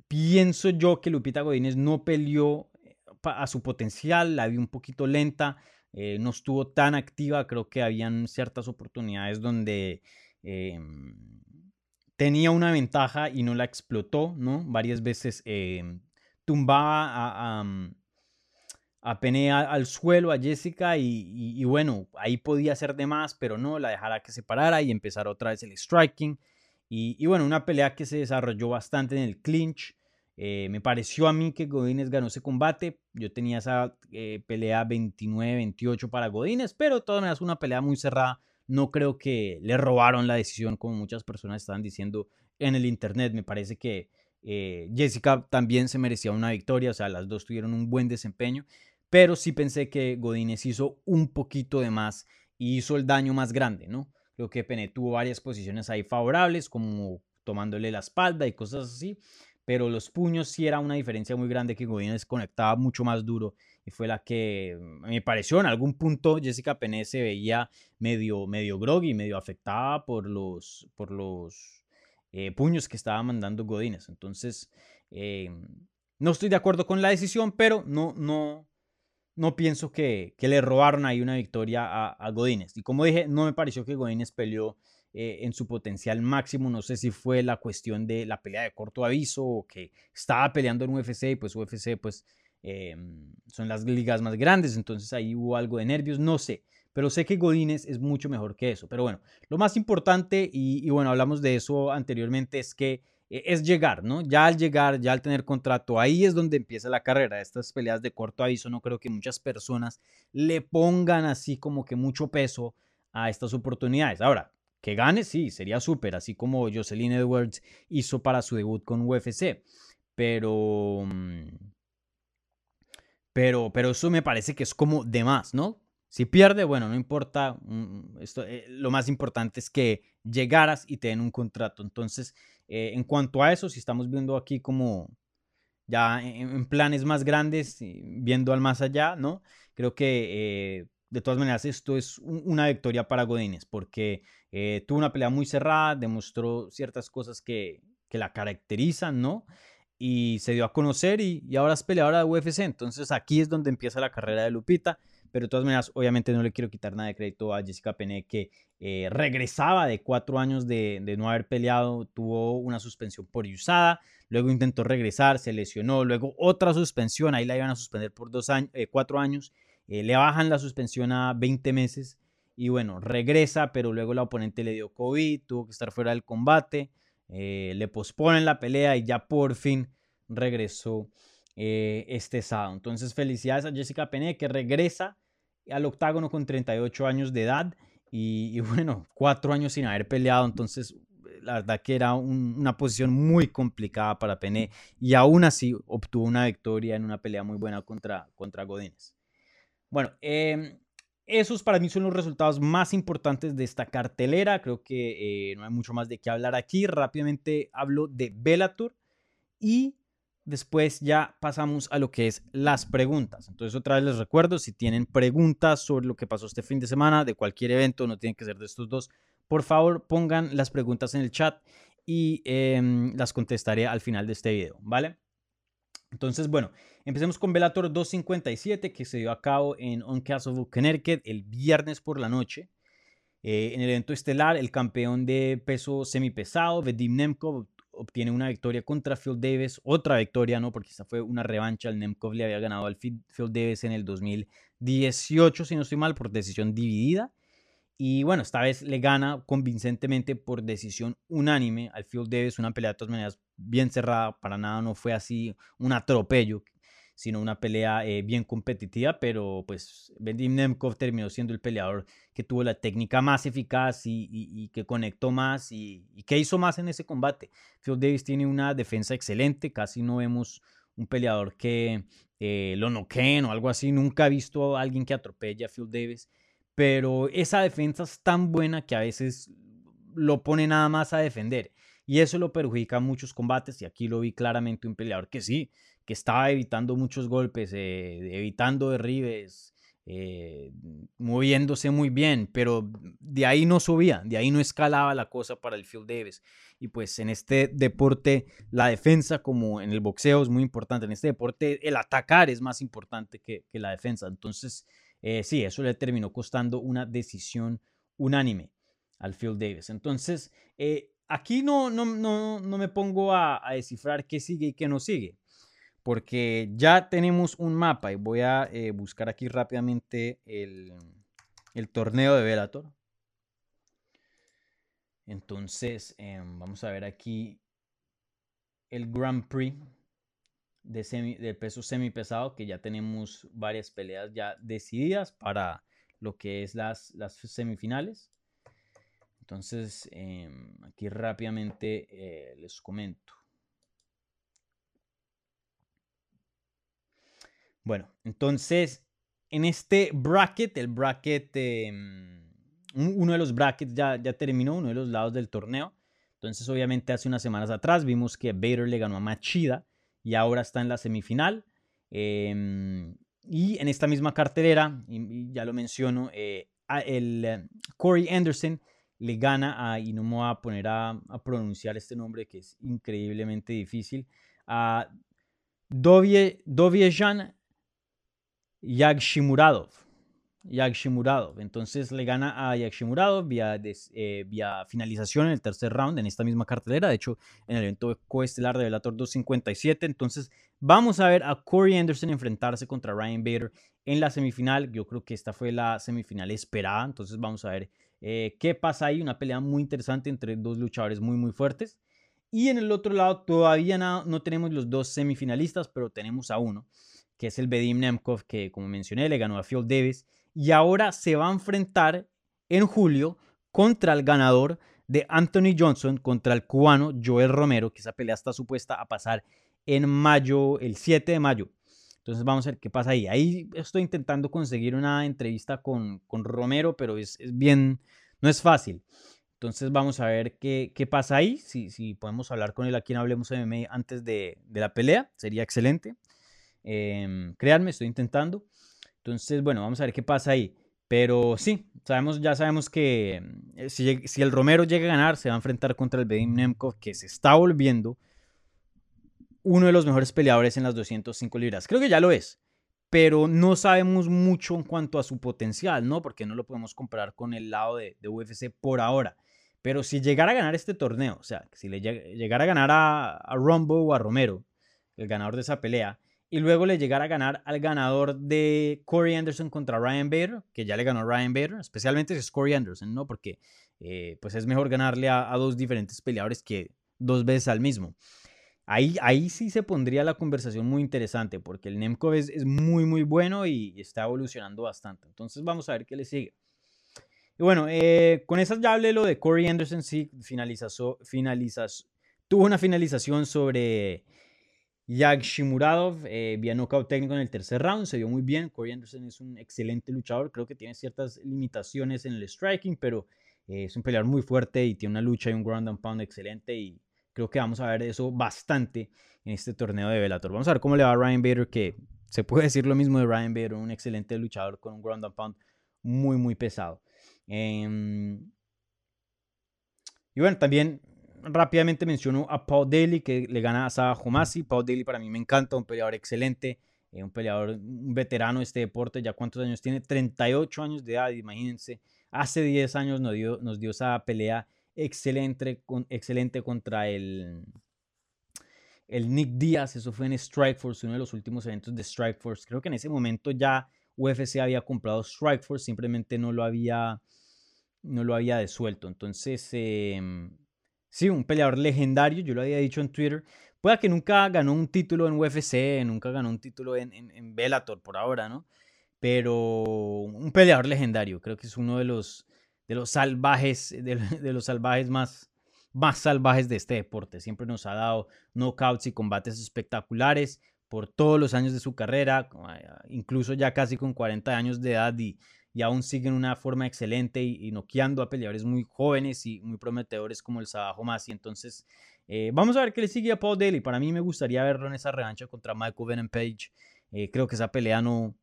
pienso yo que Lupita Godínez no peleó a su potencial, la vi un poquito lenta, eh, no estuvo tan activa, creo que habían ciertas oportunidades donde em, tenía una ventaja y no la explotó, ¿no? Varias veces eh, tumbaba a, a, al suelo, a Jessica, y, bueno, ahí podía hacer de más, pero no, la dejara que se parara y empezar otra vez el striking. Y, bueno, una pelea que se desarrolló bastante en el clinch. Eh, me pareció a mí que Godínez ganó ese combate. Yo tenía esa eh, pelea 29-28 para Godínez, pero de todas una pelea muy cerrada no creo que le robaron la decisión como muchas personas estaban diciendo en el internet. Me parece que eh, Jessica también se merecía una victoria, o sea, las dos tuvieron un buen desempeño, pero sí pensé que Godínez hizo un poquito de más y hizo el daño más grande, ¿no? Creo que Pene tuvo varias posiciones ahí favorables, como tomándole la espalda y cosas así, pero los puños sí era una diferencia muy grande que Godínez conectaba mucho más duro y fue la que me pareció en algún punto Jessica Pene se veía medio, medio groggy, medio afectada por los, por los eh, puños que estaba mandando Godínez. Entonces, eh, no estoy de acuerdo con la decisión, pero no, no, no pienso que, le robaron ahí una victoria a, a Godínez. Y como dije, no me pareció que Godínez peleó eh, en su potencial máximo. No sé si fue la cuestión de la pelea de corto aviso o que estaba peleando en UFC y pues UFC pues son las ligas más grandes, entonces ahí hubo algo de nervios, no sé pero sé que Godínez es mucho mejor que eso. Pero bueno, lo más importante, y, bueno, hablamos de eso anteriormente, es que eh, es llegar, ¿no? Ya al llegar, ya al tener contrato, ahí es donde empieza la carrera. Estas peleas de corto aviso, no creo que muchas personas le pongan así como que mucho peso a estas oportunidades. Ahora, que gane, sí, sería súper, así como Jocelyn Edwards hizo para su debut con UFC. Pero, mm, pero, pero eso me parece que es como de más, ¿no? Si pierde, bueno, no importa. Mm, esto, eh, lo más importante es que llegaras y te den un contrato. Entonces, eh, en cuanto a eso, si estamos viendo aquí como ya en, planes más grandes, viendo al más allá, ¿no? Creo que eh, de todas maneras esto es una victoria para Godínez porque tuvo una pelea muy cerrada, demostró ciertas cosas que, que la caracterizan, ¿no? Y se dio a conocer y, y ahora es peleadora de UFC. Entonces aquí es donde empieza la carrera de Lupita pero de todas maneras, obviamente no le quiero quitar nada de crédito a Jessica Pene, que eh, regresaba de cuatro años de, no haber peleado, tuvo una suspensión por usada, luego intentó regresar, se lesionó, luego otra suspensión, ahí la iban a suspender por dos años, eh, cuatro años, eh, le bajan la suspensión a 20 meses y bueno, regresa, pero luego la oponente le dio COVID, tuvo que estar fuera del combate, le posponen la pelea y ya por fin regresó eh, este sábado. Entonces, felicidades a Jessica Pene que regresa al octágono con 38 años de edad y, bueno, cuatro años sin haber peleado. Entonces, la verdad que era una posición muy complicada para Pene y aún así obtuvo una victoria en una pelea muy buena contra, contra Godínez. Bueno, em, esos para mí son los resultados más importantes de esta cartelera. Creo que eh, no hay mucho más de qué hablar aquí. Rápidamente hablo de Bellator y después ya pasamos a lo que es las preguntas. Entonces otra vez les recuerdo, si tienen preguntas sobre lo que pasó este fin de semana, de cualquier evento, no tienen que ser de estos dos, por favor pongan las preguntas en el chat y em, las contestaré al final de este video, ¿vale? Entonces, bueno, empecemos con Velator 257 que se dio a cabo en On Castle, Connecticut el viernes por la noche. Eh, en el evento estelar, el campeón de peso semipesado, Vedim Nemkov, obtiene una victoria contra Phil Davis, otra victoria, ¿no? Porque esta fue una revancha, el Nemkov le había ganado al Phil Davis en el 2018, si no estoy mal, por decisión dividida. Y bueno, esta vez le gana convincentemente por decisión unánime al Phil Davis, una pelea de todas maneras bien cerrada, para nada no fue así un atropello, sino una pelea eh, bien competitiva, pero pues Bendim Nemkov terminó siendo el peleador que tuvo la técnica más eficaz y, que conectó más y, que hizo más en ese combate. Phil Davis tiene una defensa excelente, casi no vemos un peleador que eh, lo noqueen o algo así, nunca he visto a alguien que atropelle a Phil Davis, pero esa defensa es tan buena que a veces lo pone nada más a defender. Y eso lo perjudica en muchos combates. Y aquí lo vi claramente un peleador que sí, que estaba evitando muchos golpes, eh, evitando derribes, eh, moviéndose muy bien, pero de ahí no subía, de ahí no escalaba la cosa para el Phil Davis. Y pues en este deporte la defensa, como en el boxeo, es muy importante. En este deporte el atacar es más importante que, la defensa. Entonces, eh, sí, eso le terminó costando una decisión unánime al Phil Davis. Entonces, aquí no, no, no, no me pongo a, descifrar qué sigue y qué no sigue porque ya tenemos un mapa y voy a eh, buscar aquí rápidamente el, torneo de Velator. Entonces, em, vamos a ver aquí el Grand Prix de del peso semipesado, que ya tenemos varias peleas ya decididas para lo que es las, las semifinales. Entonces, em, aquí rápidamente eh, les comento. Bueno, entonces, en este bracket, el bracket, em, uno de los brackets ya, ya terminó, uno de los lados del torneo. Entonces, obviamente, hace unas semanas atrás vimos que Bader le ganó a Machida y ahora está en la semifinal. Em, y en esta misma cartelera, y, ya lo menciono, eh, el eh, Corey Anderson le gana y no me voy a poner a, pronunciar este nombre que es increíblemente difícil, a Dovie, Doviejan Yagshimuradov. Entonces le gana a Yagshimuradov vía, eh, vía finalización en el tercer round en esta misma cartelera. De hecho, en el evento coestelar de Velator 257. Entonces vamos a ver a Corey Anderson enfrentarse contra Ryan Bader en la semifinal. Yo creo que esta fue la semifinal esperada. Entonces vamos a ver eh, qué pasa ahí. Una pelea muy interesante entre dos luchadores muy, muy fuertes. Y en el otro lado todavía no, no tenemos los dos semifinalistas, pero tenemos a uno, que es el Bedim Nemkov, que como mencioné le ganó a Phil Davis y ahora se va a enfrentar en julio contra el ganador de Anthony Johnson contra el cubano Joel Romero, que esa pelea está supuesta a pasar en mayo, el 7 de mayo. Entonces vamos a ver qué pasa ahí. Ahí estoy intentando conseguir una entrevista con, con Romero, pero es, es, bien, no es fácil. Entonces vamos a ver qué, qué pasa ahí. Si, si, podemos hablar con él aquí en Hablemos MMA antes de, de la pelea, sería excelente. Eh, créanme, estoy intentando. Entonces, bueno, vamos a ver qué pasa ahí. Pero sí, sabemos, ya sabemos que eh, si, el Romero llega a ganar, se va a enfrentar contra el Bedim Nemkov, que se está volviendo uno de los mejores peleadores en las 205 libras. Creo que ya lo es, pero no sabemos mucho en cuanto a su potencial, ¿no? Porque no lo podemos comparar con el lado de, UFC por ahora. Pero si llegara a ganar este torneo, o sea, si le llegara a ganar a, a Rumble o a Romero, el ganador de esa pelea, y luego le llegara a ganar al ganador de Corey Anderson contra Ryan Bader, que ya le ganó Ryan Bader, especialmente si es Corey Anderson, ¿no? Porque eh, pues es mejor ganarle a, dos diferentes peleadores que dos veces al mismo. Ahí, ahí sí se pondría la conversación muy interesante, porque el Nemco es, es muy, muy bueno y está evolucionando bastante. Entonces vamos a ver qué le sigue. Y bueno, eh, con esas ya hablé lo de Corey Anderson, sí, finalizó, finalizas, tuvo una finalización sobre Yag Shimuradov eh, vía técnico en el tercer round, se vio muy bien. Corey Anderson es un excelente luchador, creo que tiene ciertas limitaciones en el striking, pero eh, es un peleador muy fuerte y tiene una lucha y un ground and pound excelente y creo que vamos a ver eso bastante en este torneo de Bellator. Vamos a ver cómo le va a Ryan Bader, que se puede decir lo mismo de Ryan Bader, un excelente luchador con un ground and pound muy, muy pesado. Em, y bueno, también rápidamente menciono a Paul Daly, que le gana a Saha Homasi. Paul Daly para mí me encanta, un peleador excelente, eh, un peleador, veterano de este deporte. ¿Ya cuántos años tiene? 38 años de edad, imagínense. Hace 10 años nos dio, nos dio esa pelea excelente, excelente contra el, el Nick Díaz. Eso fue en Strikeforce, uno de los últimos eventos de Strikeforce. Creo que en ese momento ya UFC había comprado Strikeforce, simplemente no lo había, no lo había desuelto. Entonces, eh, Sí, un peleador legendario, yo lo había dicho en Twitter. Puede que nunca ganó un título en UFC, nunca ganó un título en, en, Bellator por ahora, ¿no? Pero un peleador legendario, creo que es uno de los, de los salvajes, [LAUGHS] de, los salvajes más, más salvajes de este deporte. Siempre nos ha dado knockouts y combates espectaculares por todos los años de su carrera, incluso ya casi con 40 años de edad y y aún siguen una forma excelente y, noqueando a peleadores muy jóvenes y muy prometedores como el Sabajo Masi. Entonces, eh, vamos a ver qué le sigue a Paul Daly. Para mí me gustaría verlo en esa revancha contra Michael Venom Page. Eh, creo que esa pelea no, o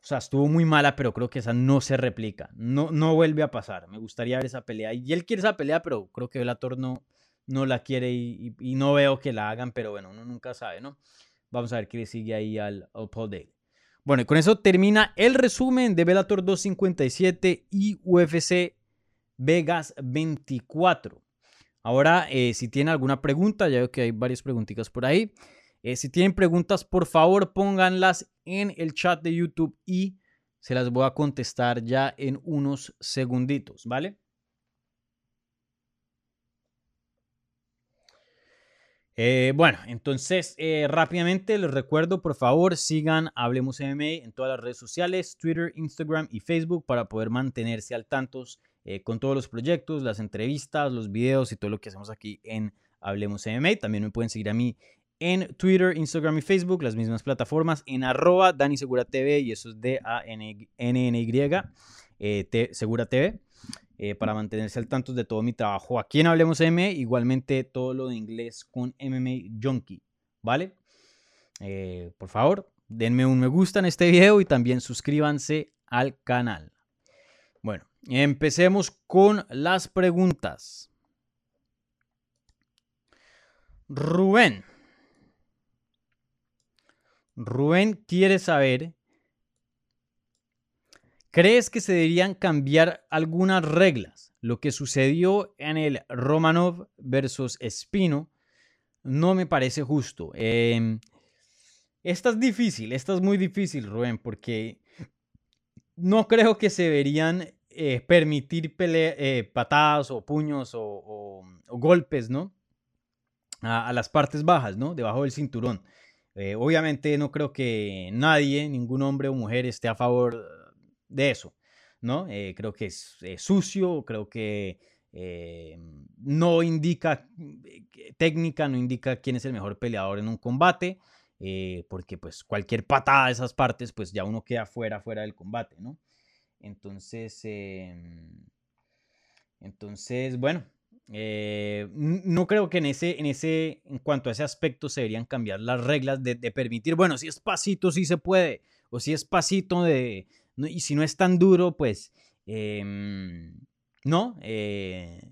sea, estuvo muy mala, pero creo que esa no se replica. No, no vuelve a pasar. Me gustaría ver esa pelea. Y él quiere esa pelea, pero creo que Bellator no, no la quiere y, no veo que la hagan, pero bueno, uno nunca sabe, ¿no? Vamos a ver qué le sigue ahí al, al Paul Daly. Bueno, y con eso termina el resumen de Bellator 257 y UFC Vegas 24. Ahora, eh, si tienen alguna pregunta, ya veo que hay varias preguntitas por ahí. Eh, si tienen preguntas, por favor pónganlas en el chat de YouTube y se las voy a contestar ya en unos segunditos, ¿vale? Eh, bueno, entonces eh, rápidamente les recuerdo, por favor, sigan Hablemos MMA en todas las redes sociales, Twitter, Instagram y Facebook para poder mantenerse al tanto eh, con todos los proyectos, las entrevistas, los videos y todo lo que hacemos aquí en Hablemos MMA. También me pueden seguir a mí en Twitter, Instagram y Facebook, las mismas plataformas, en arroba Dani Segura TV y eso es D-A-N-N-Y, Segura TV. Eh, para mantenerse al tanto de todo mi trabajo aquí en Hablemos M, igualmente todo lo de inglés con MMA Junkie, ¿vale? Eh, por favor, denme un me gusta en este video y también suscríbanse al canal. Bueno, empecemos con las preguntas. Rubén. Rubén quiere saber, ¿crees que se deberían cambiar algunas reglas? Lo que sucedió en el Romanov versus Espino no me parece justo. Em, esta es difícil, esta es muy difícil, Rubén, porque no creo que se deberían eh, permitir eh, patadas o puños o, golpes, ¿no? A, las partes bajas, ¿no? Debajo del cinturón. Eh, obviamente no creo que nadie, ningún hombre o mujer esté a favor de eso, ¿no? creo que es sucio, creo que no indica técnica, no indica quién es el mejor peleador en un combate. Eh, porque pues cualquier patada de esas partes, pues ya uno queda fuera, fuera del combate, ¿no? Entonces, em, entonces, bueno, eh, no creo que en ese, en ese, en cuanto a ese aspecto se deberían cambiar las reglas de, permitir, bueno, si es pasito, sí se puede, o si es pasito de, y si no es tan duro, pues, em, no, eh,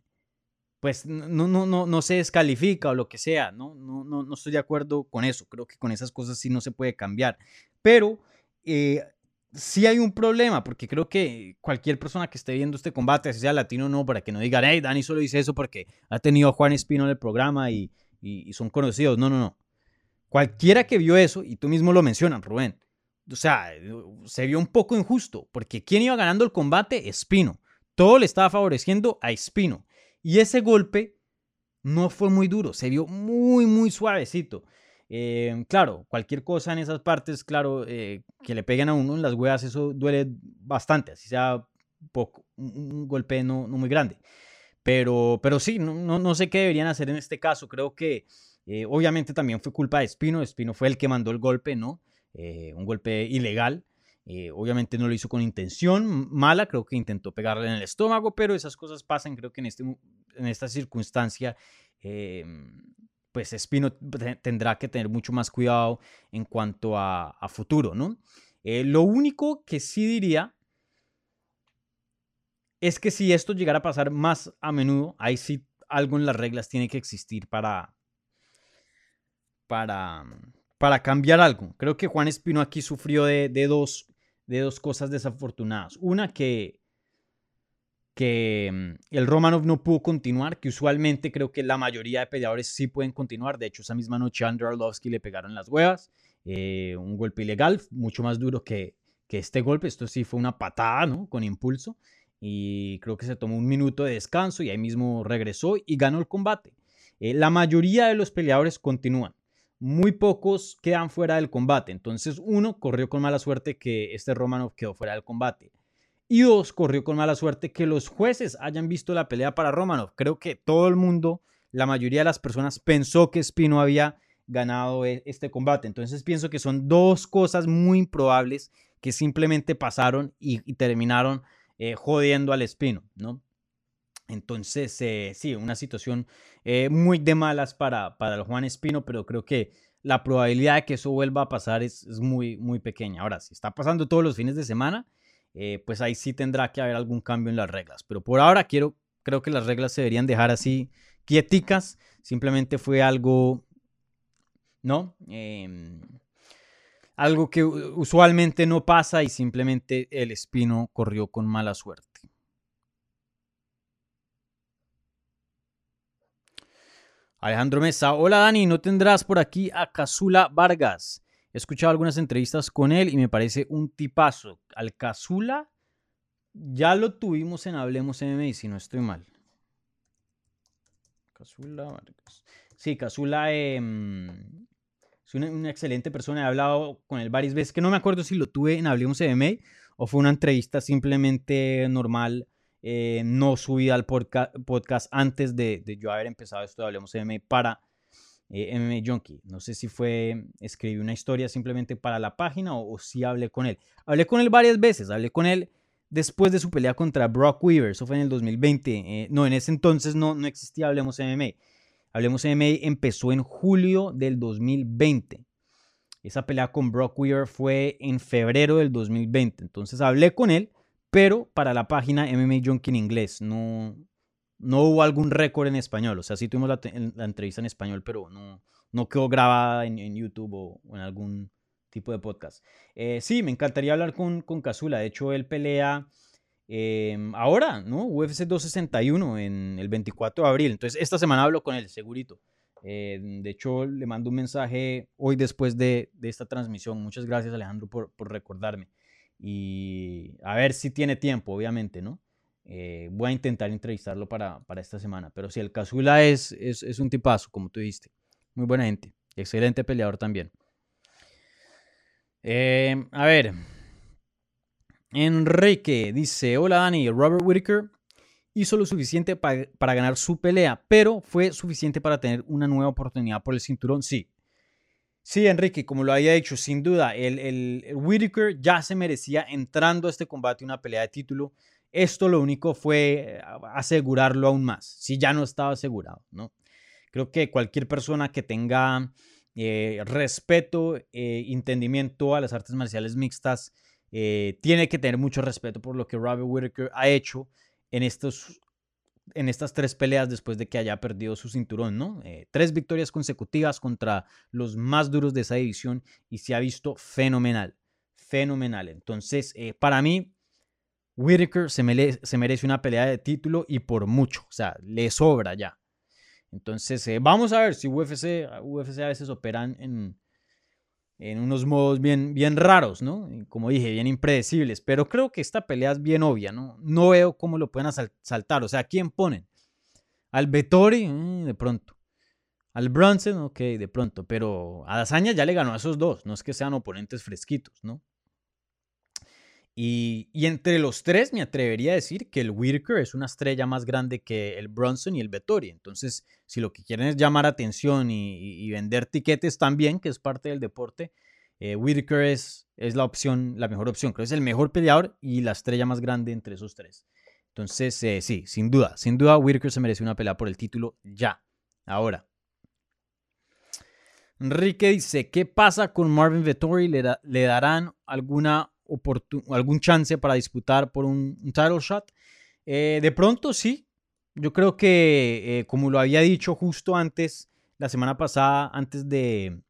pues no, no, no, no se descalifica o lo que sea, ¿no? No, no, no estoy de acuerdo con eso, creo que con esas cosas sí no se puede cambiar, pero eh, sí hay un problema, porque creo que cualquier persona que esté viendo este combate, sea latino o no, para que no digan, hey, Dani solo dice eso porque ha tenido a Juan Espino en el programa y, y, son conocidos, no, no, no. Cualquiera que vio eso, y tú mismo lo mencionas, Rubén, o sea, se vio un poco injusto, porque ¿quién iba ganando el combate? Espino. Todo le estaba favoreciendo a Espino. Y ese golpe no fue muy duro, se vio muy, muy suavecito. Em, claro, cualquier cosa en esas partes, claro, eh, que le peguen a uno en las huevas, eso duele bastante, así sea poco, un, golpe no, no, muy grande. Pero, pero sí, no, no, sé qué deberían hacer en este caso. Creo que eh, obviamente también fue culpa de Espino. Espino fue el que mandó el golpe, ¿no? Eh, un golpe ilegal. Eh, obviamente no lo hizo con intención mala, creo que intentó pegarle en el estómago, pero esas cosas pasan, creo que en, este, en esta circunstancia, eh, pues Espino tendrá que tener mucho más cuidado en cuanto a, futuro, ¿no? Lo único que sí diría es que si esto llegara a pasar más a menudo, ahí sí algo en las reglas tiene que existir para, para, para cambiar algo. Creo que Juan Espino aquí sufrió de, de dos de dos cosas desafortunadas. Una que, que mm, el Romanov no pudo continuar, que usualmente creo que la mayoría de peleadores sí pueden continuar. De hecho, esa misma noche a Arlovsky le pegaron las huevas. Eh, un golpe ilegal, mucho más duro que, que este golpe. Esto sí fue una patada, ¿no? Con impulso. Y creo que se tomó un minuto de descanso y ahí mismo regresó y ganó el combate. Eh, la mayoría de los peleadores continúan muy pocos quedan fuera del combate. Entonces, uno, corrió con mala suerte que este Romanov quedó fuera del combate. Y dos, corrió con mala suerte que los jueces hayan visto la pelea para Romanov. Creo que todo el mundo, la mayoría de las personas, pensó que Spino había ganado e, este combate. Entonces, pienso que son dos cosas muy improbables que simplemente pasaron y, terminaron eh, jodiendo al Spino, ¿no? Entonces, eh, sí, una situación eh, muy de malas para, para el Juan Espino, pero creo que la probabilidad de que eso vuelva a pasar es, muy, muy pequeña. Ahora, si está pasando todos los fines de semana, eh, pues ahí sí tendrá que haber algún cambio en las reglas. Pero por ahora quiero, creo que las reglas se deberían dejar así quieticas. Simplemente fue algo, ¿no? Em, algo que usualmente no pasa y simplemente el Espino corrió con mala suerte. Alejandro Mesa, hola Dani, ¿no tendrás por aquí a Casula Vargas? He escuchado algunas entrevistas con él y me parece un tipazo. Al Casula ya lo tuvimos en Hablemos MMA, si no estoy mal. Casula Vargas. Sí, Casula em, es una, excelente persona. He hablado con él varias veces, que no me acuerdo si lo tuve en Hablemos MMA o fue una entrevista simplemente normal eh, no subí al podcast antes de, yo haber empezado esto de Hablemos MMA para eh, MMA Junkie. No sé si fue, escribí una historia simplemente para la página o, si hablé con él. Hablé con él varias veces, hablé con él después de su pelea contra Brock Weaver, eso fue en el 2020. Eh, no, en ese entonces no, no existía Hablemos MMA. Hablemos MMA empezó en julio del 2020. Esa pelea con Brock Weaver fue en febrero del 2020. Entonces hablé con él, pero para la página MMA Junkie en inglés. No, no hubo algún récord en español. O sea, sí tuvimos la, entrevista en español, pero no, no quedó grabada en, YouTube o, en algún tipo de podcast. Eh, sí, me encantaría hablar con, con Kazula. De hecho, él pelea em, ahora, ¿no? UFC 261 en el 24 de abril. Entonces, esta semana hablo con él, segurito. Eh, de hecho, le mando un mensaje hoy después de, de esta transmisión. Muchas gracias, Alejandro, por, por, recordarme. Y a ver si tiene tiempo, obviamente, ¿no? Eh, voy a intentar entrevistarlo para, para, esta semana. Pero si el Casula es, es, es un tipazo, como tú dijiste. Muy buena gente. Excelente peleador también. Eh, a ver. Enrique dice: Hola Dani, Robert Whitaker hizo lo suficiente para ganar su pelea, pero fue suficiente para tener una nueva oportunidad por el cinturón. Sí. Sí, Enrique, como lo había dicho, sin duda, el, el, Whitaker ya se merecía entrando a este combate una pelea de título. Esto lo único fue asegurarlo aún más, si ya no estaba asegurado, ¿no? Creo que cualquier persona que tenga eh, respeto, eh, entendimiento a las artes marciales mixtas, eh, tiene que tener mucho respeto por lo que Robert Whitaker ha hecho en, estos, en estas tres peleas después de que haya perdido su cinturón, ¿no? tres victorias consecutivas contra los más duros de esa división y se ha visto fenomenal, fenomenal. Entonces, para mí, Whitaker se, se merece una pelea de título y por mucho, o sea, le sobra ya. Entonces, eh, vamos a ver si UFC, UFC a veces operan en, en unos modos bien, bien raros, ¿no? Como dije, bien impredecibles. Pero creo que esta pelea es bien obvia, ¿no? No veo cómo lo pueden saltar. O sea, ¿quién ponen? Al Vettori, mm, de pronto. Al Brunson, ok, de pronto. Pero a Dazaña ya le ganó a esos dos. No es que sean oponentes fresquitos, ¿no? Y, entre los tres me atrevería a decir que el Whitaker es una estrella más grande que el Bronson y el Vettori. Entonces, si lo que quieren es llamar atención y, vender tiquetes también, que es parte del deporte, eh, Whitaker es, la opción, la mejor opción. Creo que es el mejor peleador y la estrella más grande entre esos tres. Entonces, eh, sí, sin duda, sin duda, Whitaker se merece una pelea por el título ya, ahora. Enrique dice, ¿qué pasa con Marvin Vettori? le darán alguna algún chance para disputar por un, title shot. Eh, de pronto sí, yo creo que eh, como lo había dicho justo antes, la semana pasada, antes de,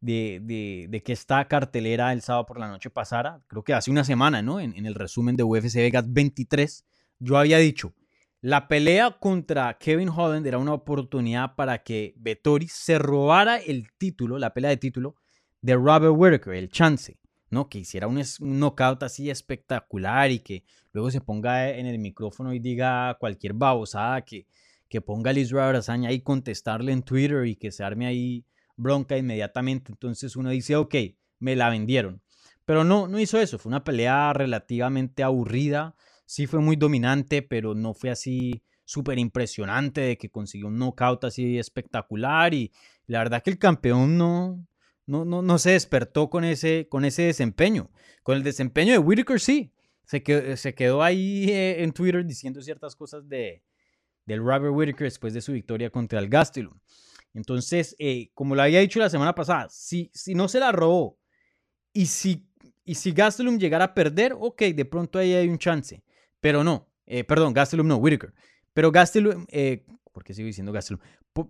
de, que esta cartelera el sábado por la noche pasara, creo que hace una semana, ¿no? En, en el resumen de UFC Vegas 23, yo había dicho, la pelea contra Kevin Holland era una oportunidad para que Vettori se robara el título, la pelea de título, de Robert Whittaker, el chance. ¿No? Que hiciera un, knockout así espectacular y que luego se ponga en el micrófono y diga cualquier babosada, que, que ponga a Israel Brazaña ahí contestarle en Twitter y que se arme ahí bronca inmediatamente. Entonces uno dice, ok, me la vendieron. Pero no, no hizo eso. Fue una pelea relativamente aburrida. Sí fue muy dominante, pero no fue así súper impresionante de que consiguió un knockout así espectacular. Y la verdad que el campeón no, no, no, no se despertó con ese, con ese desempeño. Con el desempeño de Whitaker sí. Se quedó, se quedó ahí eh, en Twitter diciendo ciertas cosas de, del Robert Whitaker después de su victoria contra el Gastelum. Entonces, eh, como lo había dicho la semana pasada, si, si no se la robó y si, y si Gastelum llegara a perder, ok, de pronto ahí hay un chance. Pero no, eh, perdón, Gastelum no, Whitaker. Pero Gastelum, porque sigo diciendo Gastelum,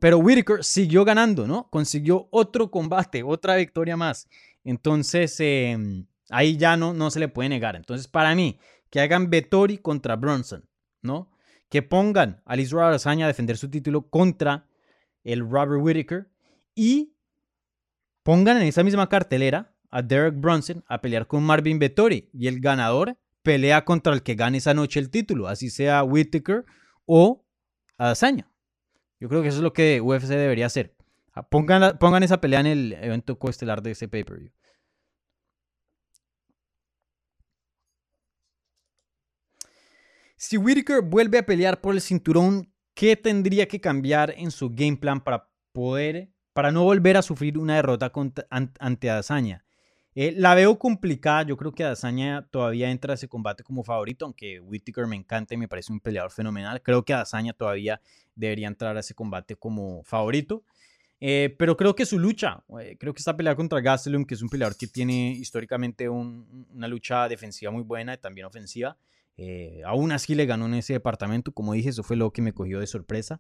pero Whitaker siguió ganando, ¿no? Consiguió otro combate, otra victoria más. Entonces, em, ahí ya no, no se le puede negar. Entonces, para mí, que hagan Vettori contra Bronson, ¿no? Que pongan a Israel Arazaña a defender su título contra el Robert Whitaker y pongan en esa misma cartelera a Derek Bronson a pelear con Marvin Vettori y el ganador pelea contra el que gane esa noche el título, así sea Whitaker o Arazaña. Yo creo que eso es lo que UFC debería hacer. Ah, pongan, esa pelea en el evento coestelar de ese pay-per-view. Si Whitaker vuelve a pelear por el cinturón, ¿qué tendría que cambiar en su game plan para poder, para no volver a sufrir una derrota ante Adesanya? Eh, la veo complicada. Yo creo que Adesanya todavía entra a ese combate como favorito, aunque Whittaker me encanta y me parece un peleador fenomenal. Creo que Adesanya todavía debería entrar a ese combate como favorito. Eh, pero creo que su lucha, eh, creo que esta pelea contra Gastelum, que es un peleador que tiene históricamente una lucha defensiva muy buena y también ofensiva, aún así le ganó en ese departamento. Como dije, eso fue lo que me cogió de sorpresa.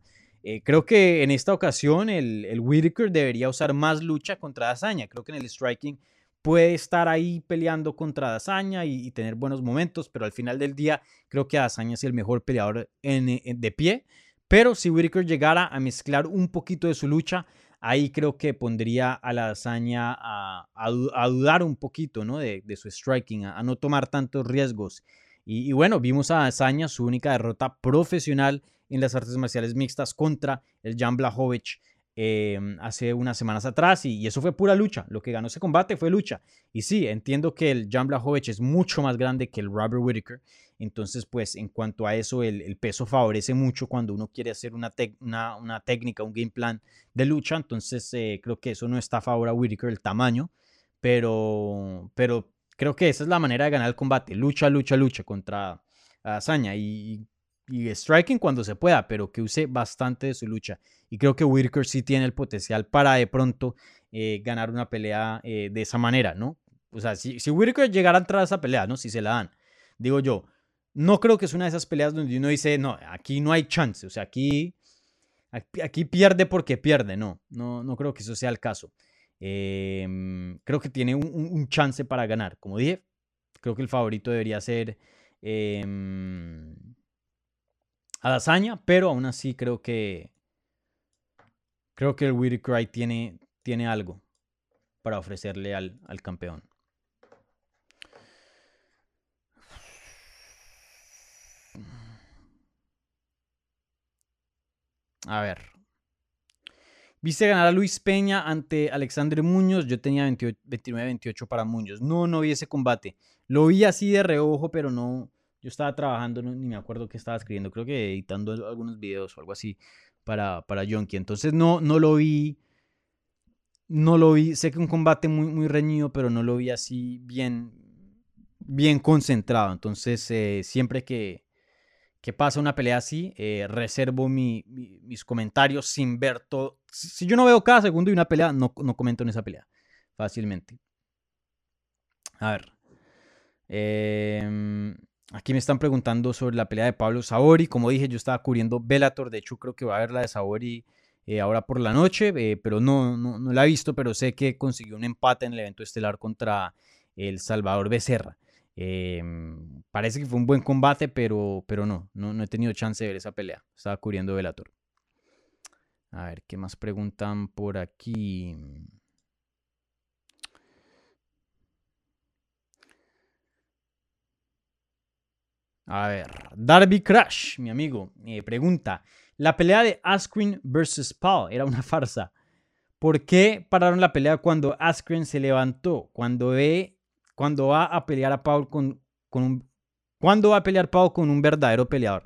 creo que en esta ocasión el, Whitaker debería usar más lucha contra Dazaña. Creo que en el striking puede estar ahí peleando contra Dazaña y, tener buenos momentos, pero al final del día creo que Dazaña es el mejor peleador de pie. Pero si Whitaker llegara a mezclar un poquito de su lucha, ahí creo que pondría a la hazaña a, dudar un poquito ¿no? de, su striking, a, no tomar tantos riesgos. Y, bueno, vimos a hazaña su única derrota profesional en las artes marciales mixtas contra el Jan Blachowicz em, hace unas semanas atrás y, eso fue pura lucha. Lo que ganó ese combate fue lucha. Y sí, entiendo que el Jan Blachowicz es mucho más grande que el Robert Whitaker entonces, pues en cuanto a eso, el, peso favorece mucho cuando uno quiere hacer una, técnica, un game plan de lucha. Entonces, eh, creo que eso no está a favor a Whitaker, el tamaño. Pero, pero creo que esa es la manera de ganar el combate. Lucha, lucha, lucha contra Hazaña. Y, y, striking cuando se pueda, pero que use bastante de su lucha. Y creo que Whitaker sí tiene el potencial para de pronto eh, ganar una pelea eh, de esa manera, ¿no? O sea, si, si Whitaker llegara a entrar a esa pelea, ¿no? Si se la dan, digo yo, no creo que es una de esas peleas donde uno dice, no, aquí no hay chance, o sea, aquí, aquí, pierde porque pierde, no, no, no creo que eso sea el caso. Em, creo que tiene un, chance para ganar, como dije, creo que el favorito debería ser eh, Adazaña, pero aún así creo que creo que el Weird Cry tiene, tiene algo para ofrecerle al, al campeón. A ver. Viste ganar a Luis Peña ante Alexandre Muñoz. Yo tenía 29-28 para Muñoz. No, no vi ese combate. Lo vi así de reojo, pero no. Yo estaba trabajando, ni me acuerdo qué estaba escribiendo. Creo que editando algunos videos o algo así para, para Yonki. Entonces no, no lo vi. No lo vi. Sé que un combate muy, muy reñido, pero no lo vi así bien, bien concentrado. Entonces, eh, siempre que, que pasa una pelea así, eh, reservo mis comentarios sin ver todo. Si yo no veo cada segundo de una pelea, no, no comento en esa pelea. Fácilmente. A ver. Em, aquí me están preguntando sobre la pelea de Pablo Saori. Como dije, yo estaba cubriendo Bellator. De hecho, creo que va a haber la de Saori eh, ahora por la noche. Eh, pero no, no, no, la he visto. Pero sé que consiguió un empate en el evento estelar contra el Salvador Becerra. Em, parece que fue un buen combate, pero, pero no, no, he tenido chance de ver esa pelea. Estaba cubriendo Velator. A ver, ¿qué más preguntan por aquí? A ver, Darby Crash, mi amigo, me pregunta, la pelea de Askren versus Paul era una [LAUGHS] farsa. ¿Por qué pararon la pelea cuando Askren se levantó? Cuando ve cuando va a pelear a Paul con, con un... ¿Cuándo va a pelear Paul con un verdadero peleador?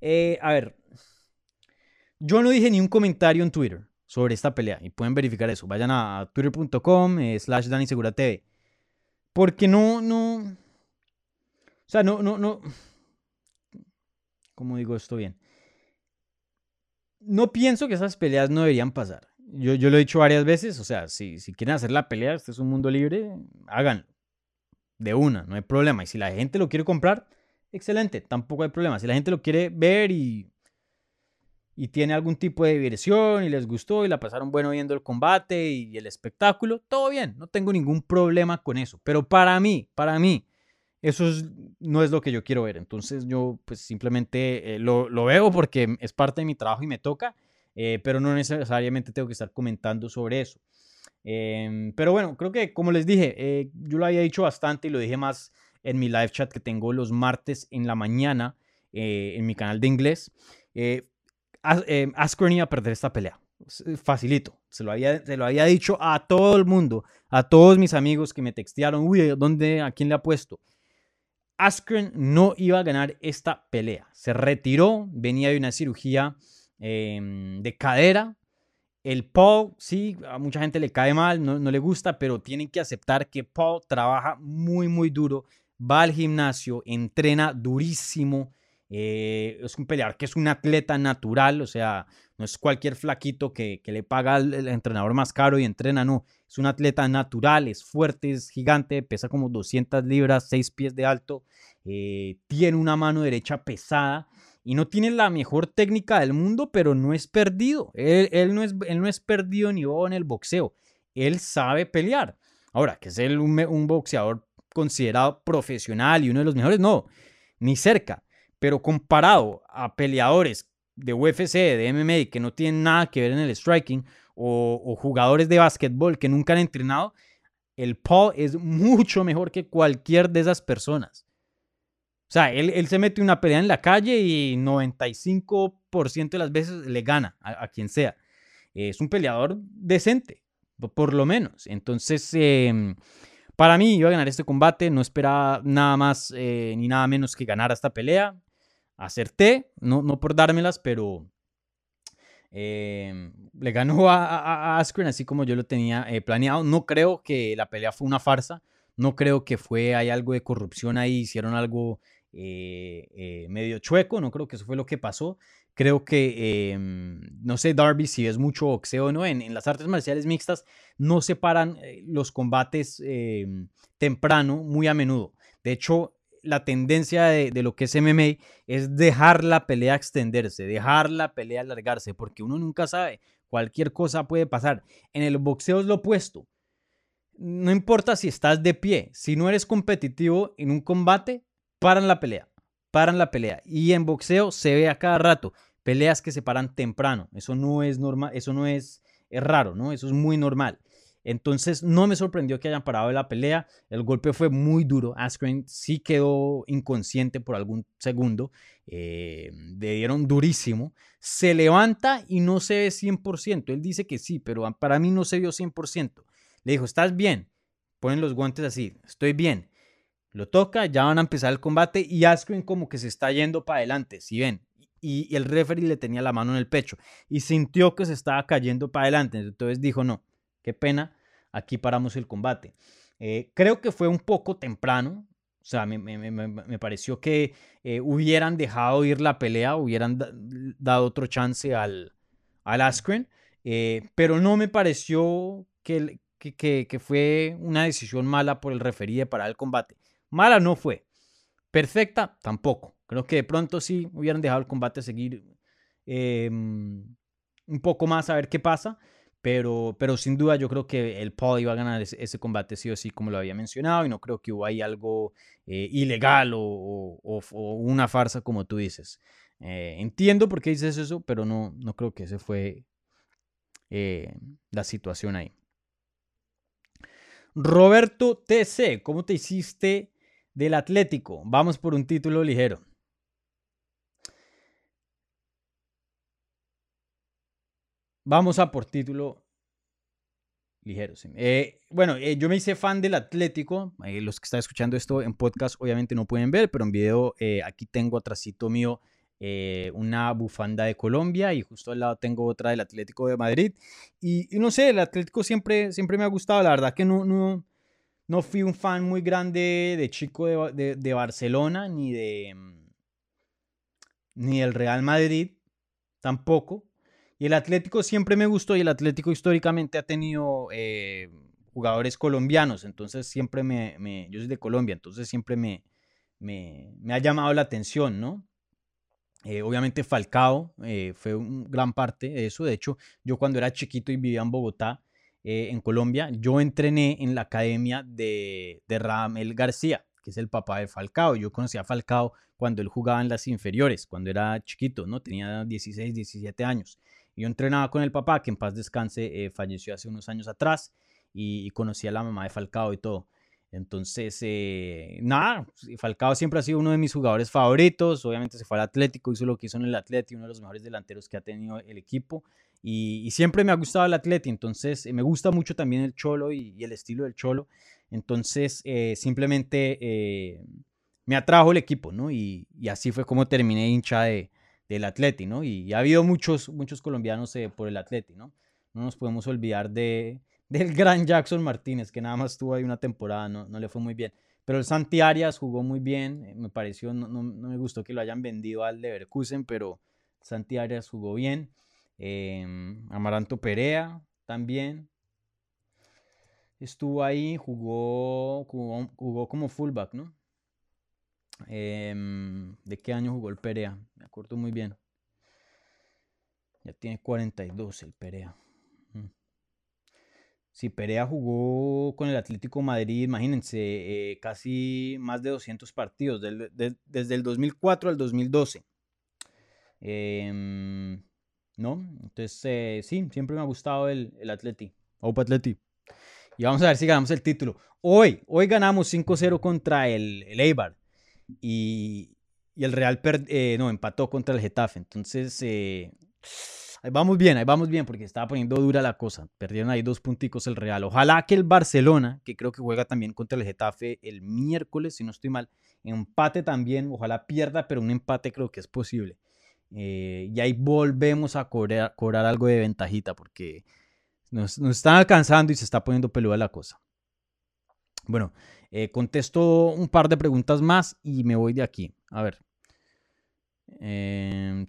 Eh, a ver, yo no dije ni un comentario en Twitter sobre esta pelea y pueden verificar eso. Vayan a twitter.com eh. Porque no, no... O sea, no, no, no... ¿Cómo digo esto bien? No pienso que esas peleas no deberían pasar. Yo, yo lo he dicho varias veces, o sea, si, si quieren hacer la pelea, este es un mundo libre, háganlo de una, no hay problema. Y si la gente lo quiere comprar, excelente, tampoco hay problema. Si la gente lo quiere ver y, y tiene algún tipo de diversión y les gustó y la pasaron bueno viendo el combate y el espectáculo, todo bien, no tengo ningún problema con eso. Pero para mí, para mí, eso no es lo que yo quiero ver. Entonces yo pues simplemente eh, lo, lo, veo porque es parte de mi trabajo y me toca, eh, pero no necesariamente tengo que estar comentando sobre eso. Em, pero bueno, creo que como les dije, eh, yo lo había dicho bastante y lo dije más en mi live chat que tengo los martes en la mañana en mi canal de inglés. Eh, eh a perder esta pelea. Facilito. Se lo, había, se lo había dicho a todo el mundo, a todos mis amigos que me textearon, uy, ¿dónde, ¿a quién le ha puesto? Askren no iba a ganar esta pelea. Se retiró, venía de una cirugía em, de cadera, el Paul, sí, a mucha gente le cae mal, no, le gusta, pero tienen que aceptar que Paul trabaja muy, muy duro, va al gimnasio, entrena durísimo, Eh, es un peleador que es un atleta natural, o sea, no es cualquier flaquito que, le paga al entrenador más caro y entrena, no. Es un atleta natural, es fuerte, es gigante, pesa como 200 libras, 6 pies de alto, eh, tiene una mano derecha pesada y no tiene la mejor técnica del mundo, pero no es perdido. Él, no, es, él no es perdido ni en el boxeo. Él sabe pelear. Ahora, que es él un boxeador considerado profesional y uno de los mejores, no, ni cerca. Pero comparado a peleadores de UFC, de MMA, que no tienen nada que ver en el striking, o, jugadores de básquetbol que nunca han entrenado, el Paul es mucho mejor que cualquier de esas personas. O sea, él, se mete una pelea en la calle y 95% de las veces le gana a, quien sea. Es un peleador decente, por lo menos. Entonces, em, para mí iba a ganar este combate. No esperaba nada más eh, ni nada menos que ganar esta pelea acerté, no, no por dármelas, pero em, le ganó a, Askren así como yo lo tenía eh, planeado. No creo que la pelea fue una farsa, no creo que fue, hay algo de corrupción ahí, hicieron algo eh, eh, medio chueco, no creo que eso fue lo que pasó. Creo que, em, no sé, Darby, si es mucho boxeo o no, en, en, las artes marciales mixtas no separan los combates em, temprano muy a menudo. De hecho, la tendencia de, lo que es MMA es dejar la pelea extenderse, dejar la pelea alargarse, porque uno nunca sabe, cualquier cosa puede pasar. En el boxeo es lo opuesto. No importa si estás de pie, si no eres competitivo en un combate, paran la pelea, paran la pelea. Y en boxeo se ve a cada rato peleas que se paran temprano. Eso no es normal, eso no es, es raro, ¿no? Eso es muy normal. Entonces no me sorprendió que hayan parado la pelea. El golpe fue muy duro. Askren sí quedó inconsciente por algún segundo. Eh, le dieron durísimo. Se levanta y no se ve 100%. Él dice que sí, pero para mí no se vio 100%. Le dijo, ¿estás bien? Ponen los guantes así, estoy bien. Lo toca, ya van a empezar el combate y Askren como que se está yendo para adelante, si ven. Y, el referee le tenía la mano en el pecho y sintió que se estaba cayendo para adelante. Entonces dijo, no, Qué pena, aquí paramos el combate. Eh, creo que fue un poco temprano, o sea, me, pareció que eh, hubieran dejado ir la pelea, hubieran dado otro chance al, al Askren, eh, pero no me pareció que, que, que, fue una decisión mala por el referí de parar el combate. Mala no fue. Perfecta tampoco. Creo que de pronto sí hubieran dejado el combate seguir em, un poco más a ver qué pasa. Pero, pero sin duda yo creo que el Paul iba a ganar ese, combate sí o sí, como lo había mencionado, y no creo que hubo ahí algo eh, ilegal o, una farsa, como tú dices. Eh, entiendo por qué dices eso, pero no, no creo que ese fue eh, la situación ahí. Roberto TC, ¿cómo te hiciste del Atlético? Vamos por un título ligero. Vamos a por título ligero. Eh, bueno, eh, yo me hice fan del Atlético. Eh, los que están escuchando esto en podcast obviamente no pueden ver, pero en video aquí tengo atrásito mío una bufanda de Colombia y justo al lado tengo otra del Atlético de Madrid. Y, no sé, el Atlético siempre, siempre me ha gustado. La verdad que no, no, no fui un fan muy grande de chico de, de Barcelona ni de ni del Real Madrid tampoco. El Atlético siempre me gustó y el Atlético históricamente ha tenido eh, jugadores colombianos, entonces siempre me, yo soy de Colombia, entonces siempre me, me, ha llamado la atención, ¿no? Eh, obviamente Falcao eh, fue un gran parte de eso, de hecho yo cuando era chiquito y vivía en Bogotá, en Colombia, yo entrené en la academia de, de Ramel García, que es el papá de Falcao. Yo conocí a Falcao cuando él jugaba en las inferiores, cuando era chiquito, ¿no? Tenía 16, 17 años. Yo entrenaba con el papá, que en paz descanse, eh, falleció hace unos años atrás, y, conocí a la mamá de Falcao y todo. Entonces, eh, nada, Falcao siempre ha sido uno de mis jugadores favoritos. Obviamente se fue al Atlético, hizo lo que hizo en el Atlético, uno de los mejores delanteros que ha tenido el equipo. Y, siempre me ha gustado el Atlético, entonces eh, me gusta mucho también el Cholo y, el estilo del Cholo. Entonces, simplemente me atrajo el equipo, ¿no? Y, así fue como terminé hincha de, del Atleti, ¿no? Y, ha habido muchos, muchos colombianos eh, por el Atleti, ¿no? No nos podemos olvidar de, [LAUGHS] del gran Jackson Martínez, que nada más tuvo ahí una temporada, no, no le fue muy bien. Pero el Santi Arias jugó muy bien, eh, me pareció, no, no, me gustó que lo hayan vendido al Leverkusen, pero Santi Arias jugó bien. Em, Amaranto Perea también estuvo ahí, jugó, jugó, como fullback, ¿no? Em, ¿De qué año jugó el Perea? Me acuerdo muy bien. Ya tiene 42 el Perea. Mm. Si Perea jugó con el Atlético Madrid, imagínense, eh, casi más de 200 partidos, desde el 2004 al 2012. Em, ¿No? Entonces, eh, sí, siempre me ha gustado el, el Atleti. Y vamos a ver si ganamos el título. Hoy, hoy ganamos 5-0 contra el, el Eibar. Y, y el Real eh, no, empató contra el Getafe. Entonces, eh, ahí vamos bien, ahí vamos bien, porque estaba poniendo dura la cosa. Perdieron ahí dos punticos el Real. Ojalá que el Barcelona, que creo que juega también contra el Getafe el miércoles, si no estoy mal, empate también. Ojalá pierda, pero un empate creo que es posible. Eh, y ahí volvemos a cobrar, cobrar algo de ventajita, porque nos, están alcanzando y se está poniendo peluda la cosa. Bueno, eh, contesto un par de preguntas más y me voy de aquí. A ver. Em,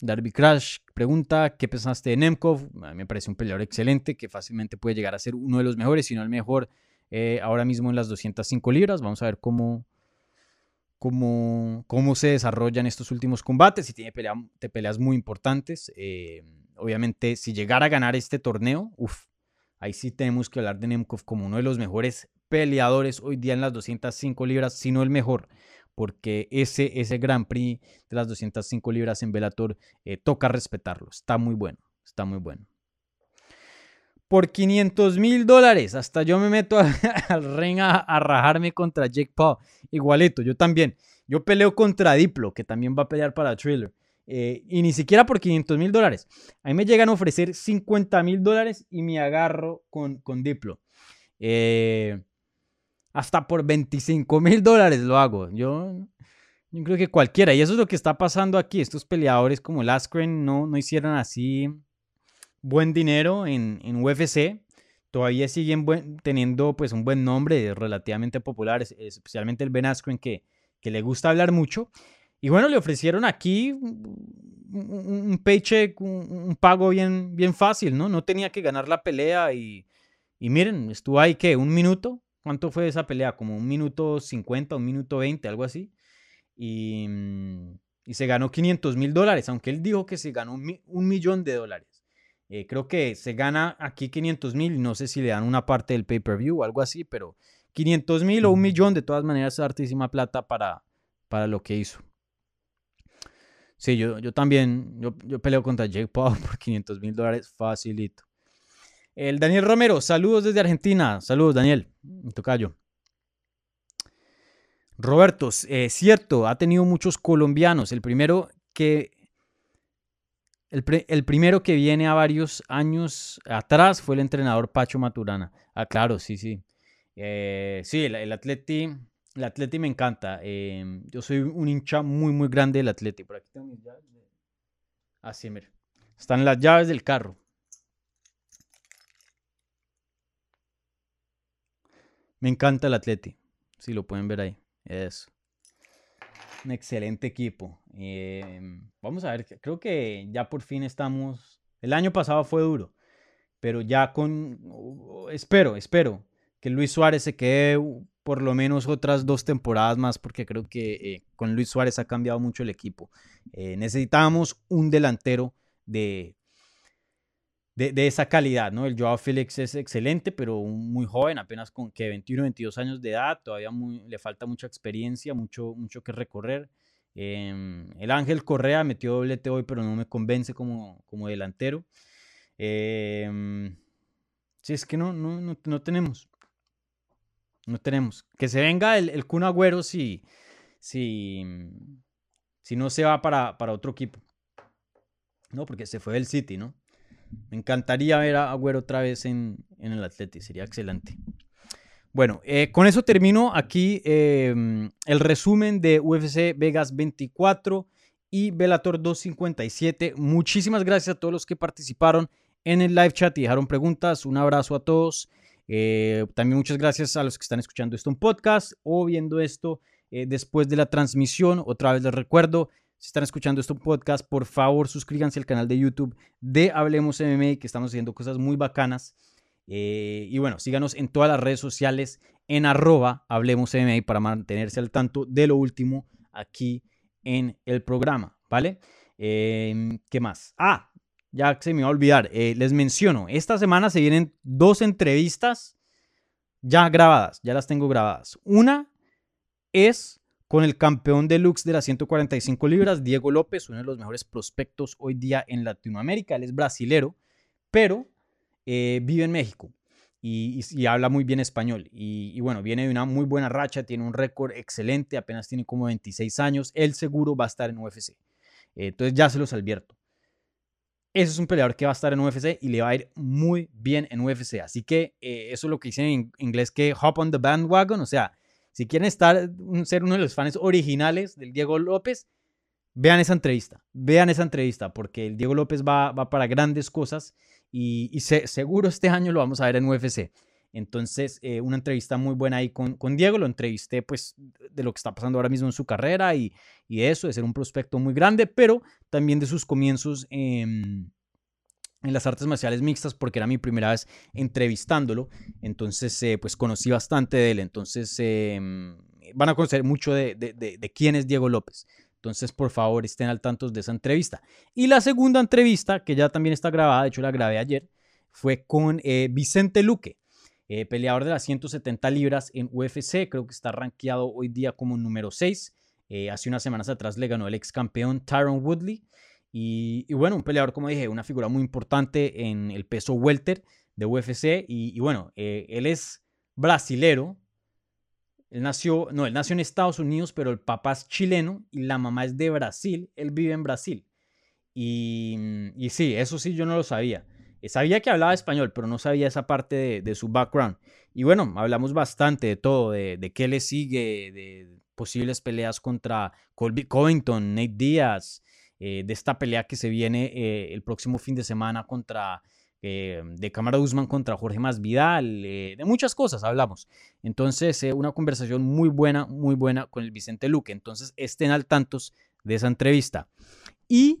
Darby Crash pregunta, ¿qué pensaste de Nemkov? A mí me parece un peleador excelente que fácilmente puede llegar a ser uno de los mejores, si no el mejor eh, ahora mismo en las 205 libras. Vamos a ver cómo, cómo, cómo se desarrollan estos últimos combates y tiene peleas muy importantes. Eh, obviamente, si llegara a ganar este torneo, uff, ahí sí tenemos que hablar de Nemkov como uno de los mejores peleadores hoy día en las 205 libras, si no el mejor, porque ese, ese Grand Prix de las 205 libras en Bellator eh, toca respetarlo, está muy bueno, está muy bueno. Por 500 mil dólares, hasta yo me meto [LAUGHS] al ring a, a, rajarme contra Jake Paul. Igualito, yo también. Yo peleo contra Diplo, que también va a pelear para Thriller. Eh, y ni siquiera por 500 mil dólares. A mí me llegan a ofrecer 50 mil dólares y me agarro con, con Diplo. Eh, hasta por 25 mil dólares lo hago. Yo, yo creo que cualquiera. Y eso es lo que está pasando aquí. Estos peleadores como Laskren no, no hicieron así buen dinero en, en UFC. Todavía siguen teniendo pues un buen nombre, relativamente populares, especialmente el Ben Askren que, que le gusta hablar mucho. Y bueno, le ofrecieron aquí un, paycheck, un, pago bien, bien fácil, ¿no? No tenía que ganar la pelea y, y miren, estuvo ahí que un minuto. ¿Cuánto fue esa pelea? Como un minuto 50, un minuto 20, algo así. Y, y se ganó 500 mil dólares, aunque él dijo que se ganó un, millón de dólares. Eh, creo que se gana aquí 500 mil, no sé si le dan una parte del pay-per-view o algo así, pero 500 mil o un millón de todas maneras es hartísima plata para, para lo que hizo. Sí, yo, yo también, yo, yo peleo contra Jake Paul [LAUGHS] por 500 mil dólares, facilito. El Daniel Romero, saludos desde Argentina. Saludos, Daniel. Tocayo. Roberto, es eh, cierto, ha tenido muchos colombianos. El primero que. El, el, primero que viene a varios años atrás fue el entrenador Pacho Maturana. Ah, claro, sí, sí. Eh, sí, el, el Atleti. El Atleti me encanta. Em, yo soy un hincha muy, muy grande del Atleti. Por aquí tengo mis llaves. Así, ah, mira. Están las llaves del carro. Me encanta el Atleti. Si lo pueden ver ahí. Es un excelente equipo. Em, vamos a ver. Creo que ya por fin estamos. El año pasado fue duro. Pero ya con. Espero, espero que Luis Suárez se quede por lo menos otras dos temporadas más, porque creo que eh, con Luis Suárez ha cambiado mucho el equipo. Eh, necesitábamos un delantero de, de, esa calidad, ¿no? El Joao Félix es excelente, pero muy joven, apenas con que 21, 22 años de edad, todavía le falta mucha experiencia, mucho, mucho que recorrer. Em, el Ángel Correa metió doblete hoy, pero no me convence como, como delantero. Eh, sí, es que no, no, no, no tenemos. No tenemos. Que se venga el, el Kun Agüero si, si, si no se va para, para otro equipo. No, porque se fue del City, ¿no? Me encantaría ver a Agüero otra vez en, en el Atleti, sería excelente. Bueno, eh, con eso termino aquí em, el resumen de UFC Vegas 24 y Bellator 257. Muchísimas gracias a todos los que participaron en el live chat y dejaron preguntas. Un abrazo a todos. Eh, también muchas gracias a los que están escuchando esto en podcast o viendo esto eh, después de la transmisión. Otra vez les recuerdo, si están escuchando esto en podcast, por favor suscríbanse al canal de YouTube de Hablemos MMA, que estamos haciendo cosas muy bacanas. Eh, y bueno, síganos en todas las redes sociales en arroba Hablemos MMA para mantenerse al tanto de lo último aquí en el programa, ¿vale? Em, ¿Qué más? Ah, ya se me va a olvidar. Eh, les menciono, esta semana se vienen dos entrevistas ya grabadas, ya las tengo grabadas. Una es con el campeón deluxe de las 145 libras, Diego López, uno de los mejores prospectos hoy día en Latinoamérica. Él es brasilero, pero eh, vive en México y, habla muy bien español. Y, bueno, viene de una muy buena racha, tiene un récord excelente, apenas tiene como 26 años. Él seguro va a estar en UFC. Eh, entonces ya se los advierto. Ese es un peleador que va a estar en UFC y le va a ir muy bien en UFC. Así que eh, eso es lo que dicen en inglés que hop on the bandwagon. O sea, si quieren estar, ser uno de los fans originales del Diego López, vean esa entrevista. Vean esa entrevista porque el Diego López va, va para grandes cosas y, seguro este año lo vamos a ver en UFC. Entonces, eh, una entrevista muy buena ahí con, con, Diego. Lo entrevisté, pues, de lo que está pasando ahora mismo en su carrera y, y eso, de ser un prospecto muy grande, pero también de sus comienzos en, las artes marciales mixtas, porque era mi primera vez entrevistándolo. Entonces, eh, pues, conocí bastante de él. Entonces, em, van a conocer mucho de, de, quién es Diego López. Entonces, por favor, estén al tanto de esa entrevista. Y la segunda entrevista, que ya también está grabada, de hecho la grabé ayer, fue con eh, Vicente Luque, eh, peleador de las 170 libras en UFC. Creo que está rankeado hoy día como número 6. Eh, hace unas semanas atrás le ganó el ex campeón Tyron Woodley. Y, bueno, un peleador, como dije, una figura muy importante en el peso welter de UFC. Y, bueno, él es brasilero, él nació, no, él nació en Estados Unidos, pero el papá es chileno y la mamá es de Brasil. Él vive en Brasil. Y sí, eso sí yo no lo sabía. Sabía que hablaba español, pero no sabía esa parte de, su background. Y bueno, hablamos bastante de todo, de, qué le sigue, de posibles peleas contra Colby Covington, Nate Díaz, eh, de esta pelea que se viene eh, el próximo fin de semana contra eh, de Cámara Guzmán contra Jorge Masvidal, eh, de muchas cosas hablamos. Entonces, eh, una conversación muy buena, muy buena con el Vicente Luque. Entonces, estén al tantos de esa entrevista. Y,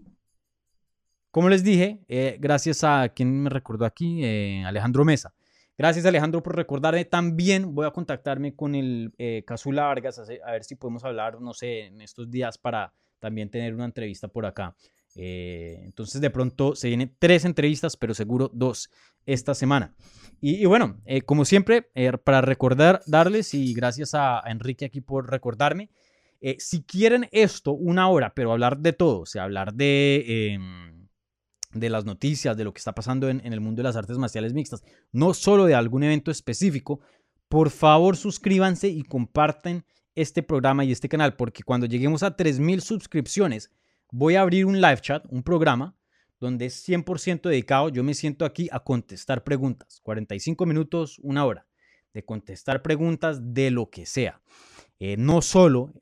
como les dije, gracias a quien me recordó aquí, Alejandro Mesa. Gracias Alejandro por recordarme. También voy a contactarme con el Casula Vargas a ver si podemos hablar, no sé, en estos días para también tener una entrevista por acá. Eh, entonces de pronto se vienen tres entrevistas, pero seguro dos esta semana. Y, bueno, eh, como siempre, eh, para recordar, darles y gracias a, Enrique aquí por recordarme, si quieren esto, una hora, pero hablar de todo, o sea, hablar de, em, de las noticias, de lo que está pasando en, el mundo de las artes marciales mixtas, no solo de algún evento específico, por favor suscríbanse y comparten este programa y este canal, porque cuando lleguemos a 3.000 suscripciones, voy a abrir un live chat, un programa, donde es 100% dedicado. Yo me siento aquí a contestar preguntas. 45 minutos, una hora, de contestar preguntas de lo que sea. Eh, no solo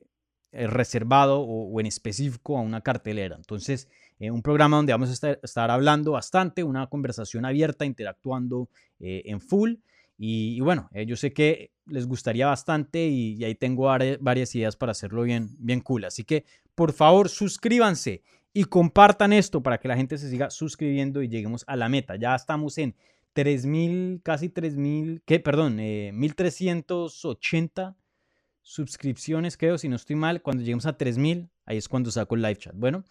eh, reservado o, en específico a una cartelera. Entonces, eh, un programa donde vamos a estar, hablando bastante, una conversación abierta, interactuando en full. Y, bueno, yo sé que les gustaría bastante y, ahí tengo varias ideas para hacerlo bien, bien cool. Así que por favor suscríbanse y compartan esto para que la gente se siga suscribiendo y lleguemos a la meta. Ya estamos en 3.000, casi 3.000, ¿qué? Perdón, 1.380 eh, suscripciones, creo, si no estoy mal. Cuando lleguemos a 3.000, ahí es cuando saco el live chat. Bueno,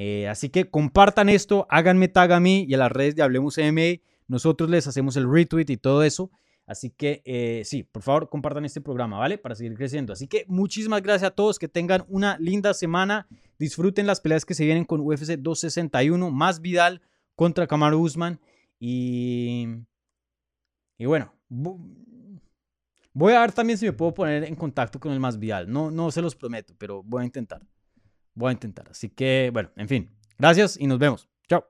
eh, así que compartan esto, háganme tag a mí y a las redes de Hablemos MMA. Nosotros les hacemos el retweet y todo eso. Así que eh, sí, por favor, compartan este programa, ¿vale? Para seguir creciendo. Así que muchísimas gracias a todos, que tengan una linda semana. Disfruten las peleas que se vienen con UFC 261, más Vidal contra Kamaru Usman. Y, y bueno, voy a ver también si me puedo poner en contacto con el más Vidal. No, no se los prometo, pero voy a intentar. Voy a intentar. Así que, bueno, en fin. Gracias y nos vemos. Chao.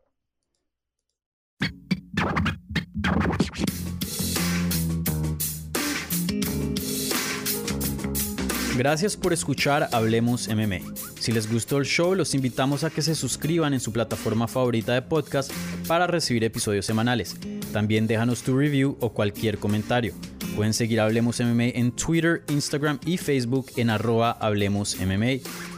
Gracias por escuchar Hablemos MMA. Si les gustó el show, los invitamos a que se suscriban en su plataforma favorita de podcast para recibir episodios semanales. También déjanos tu review o cualquier comentario. Pueden seguir Hablemos MMA en Twitter, Instagram y Facebook en arroba Hablemos MMA.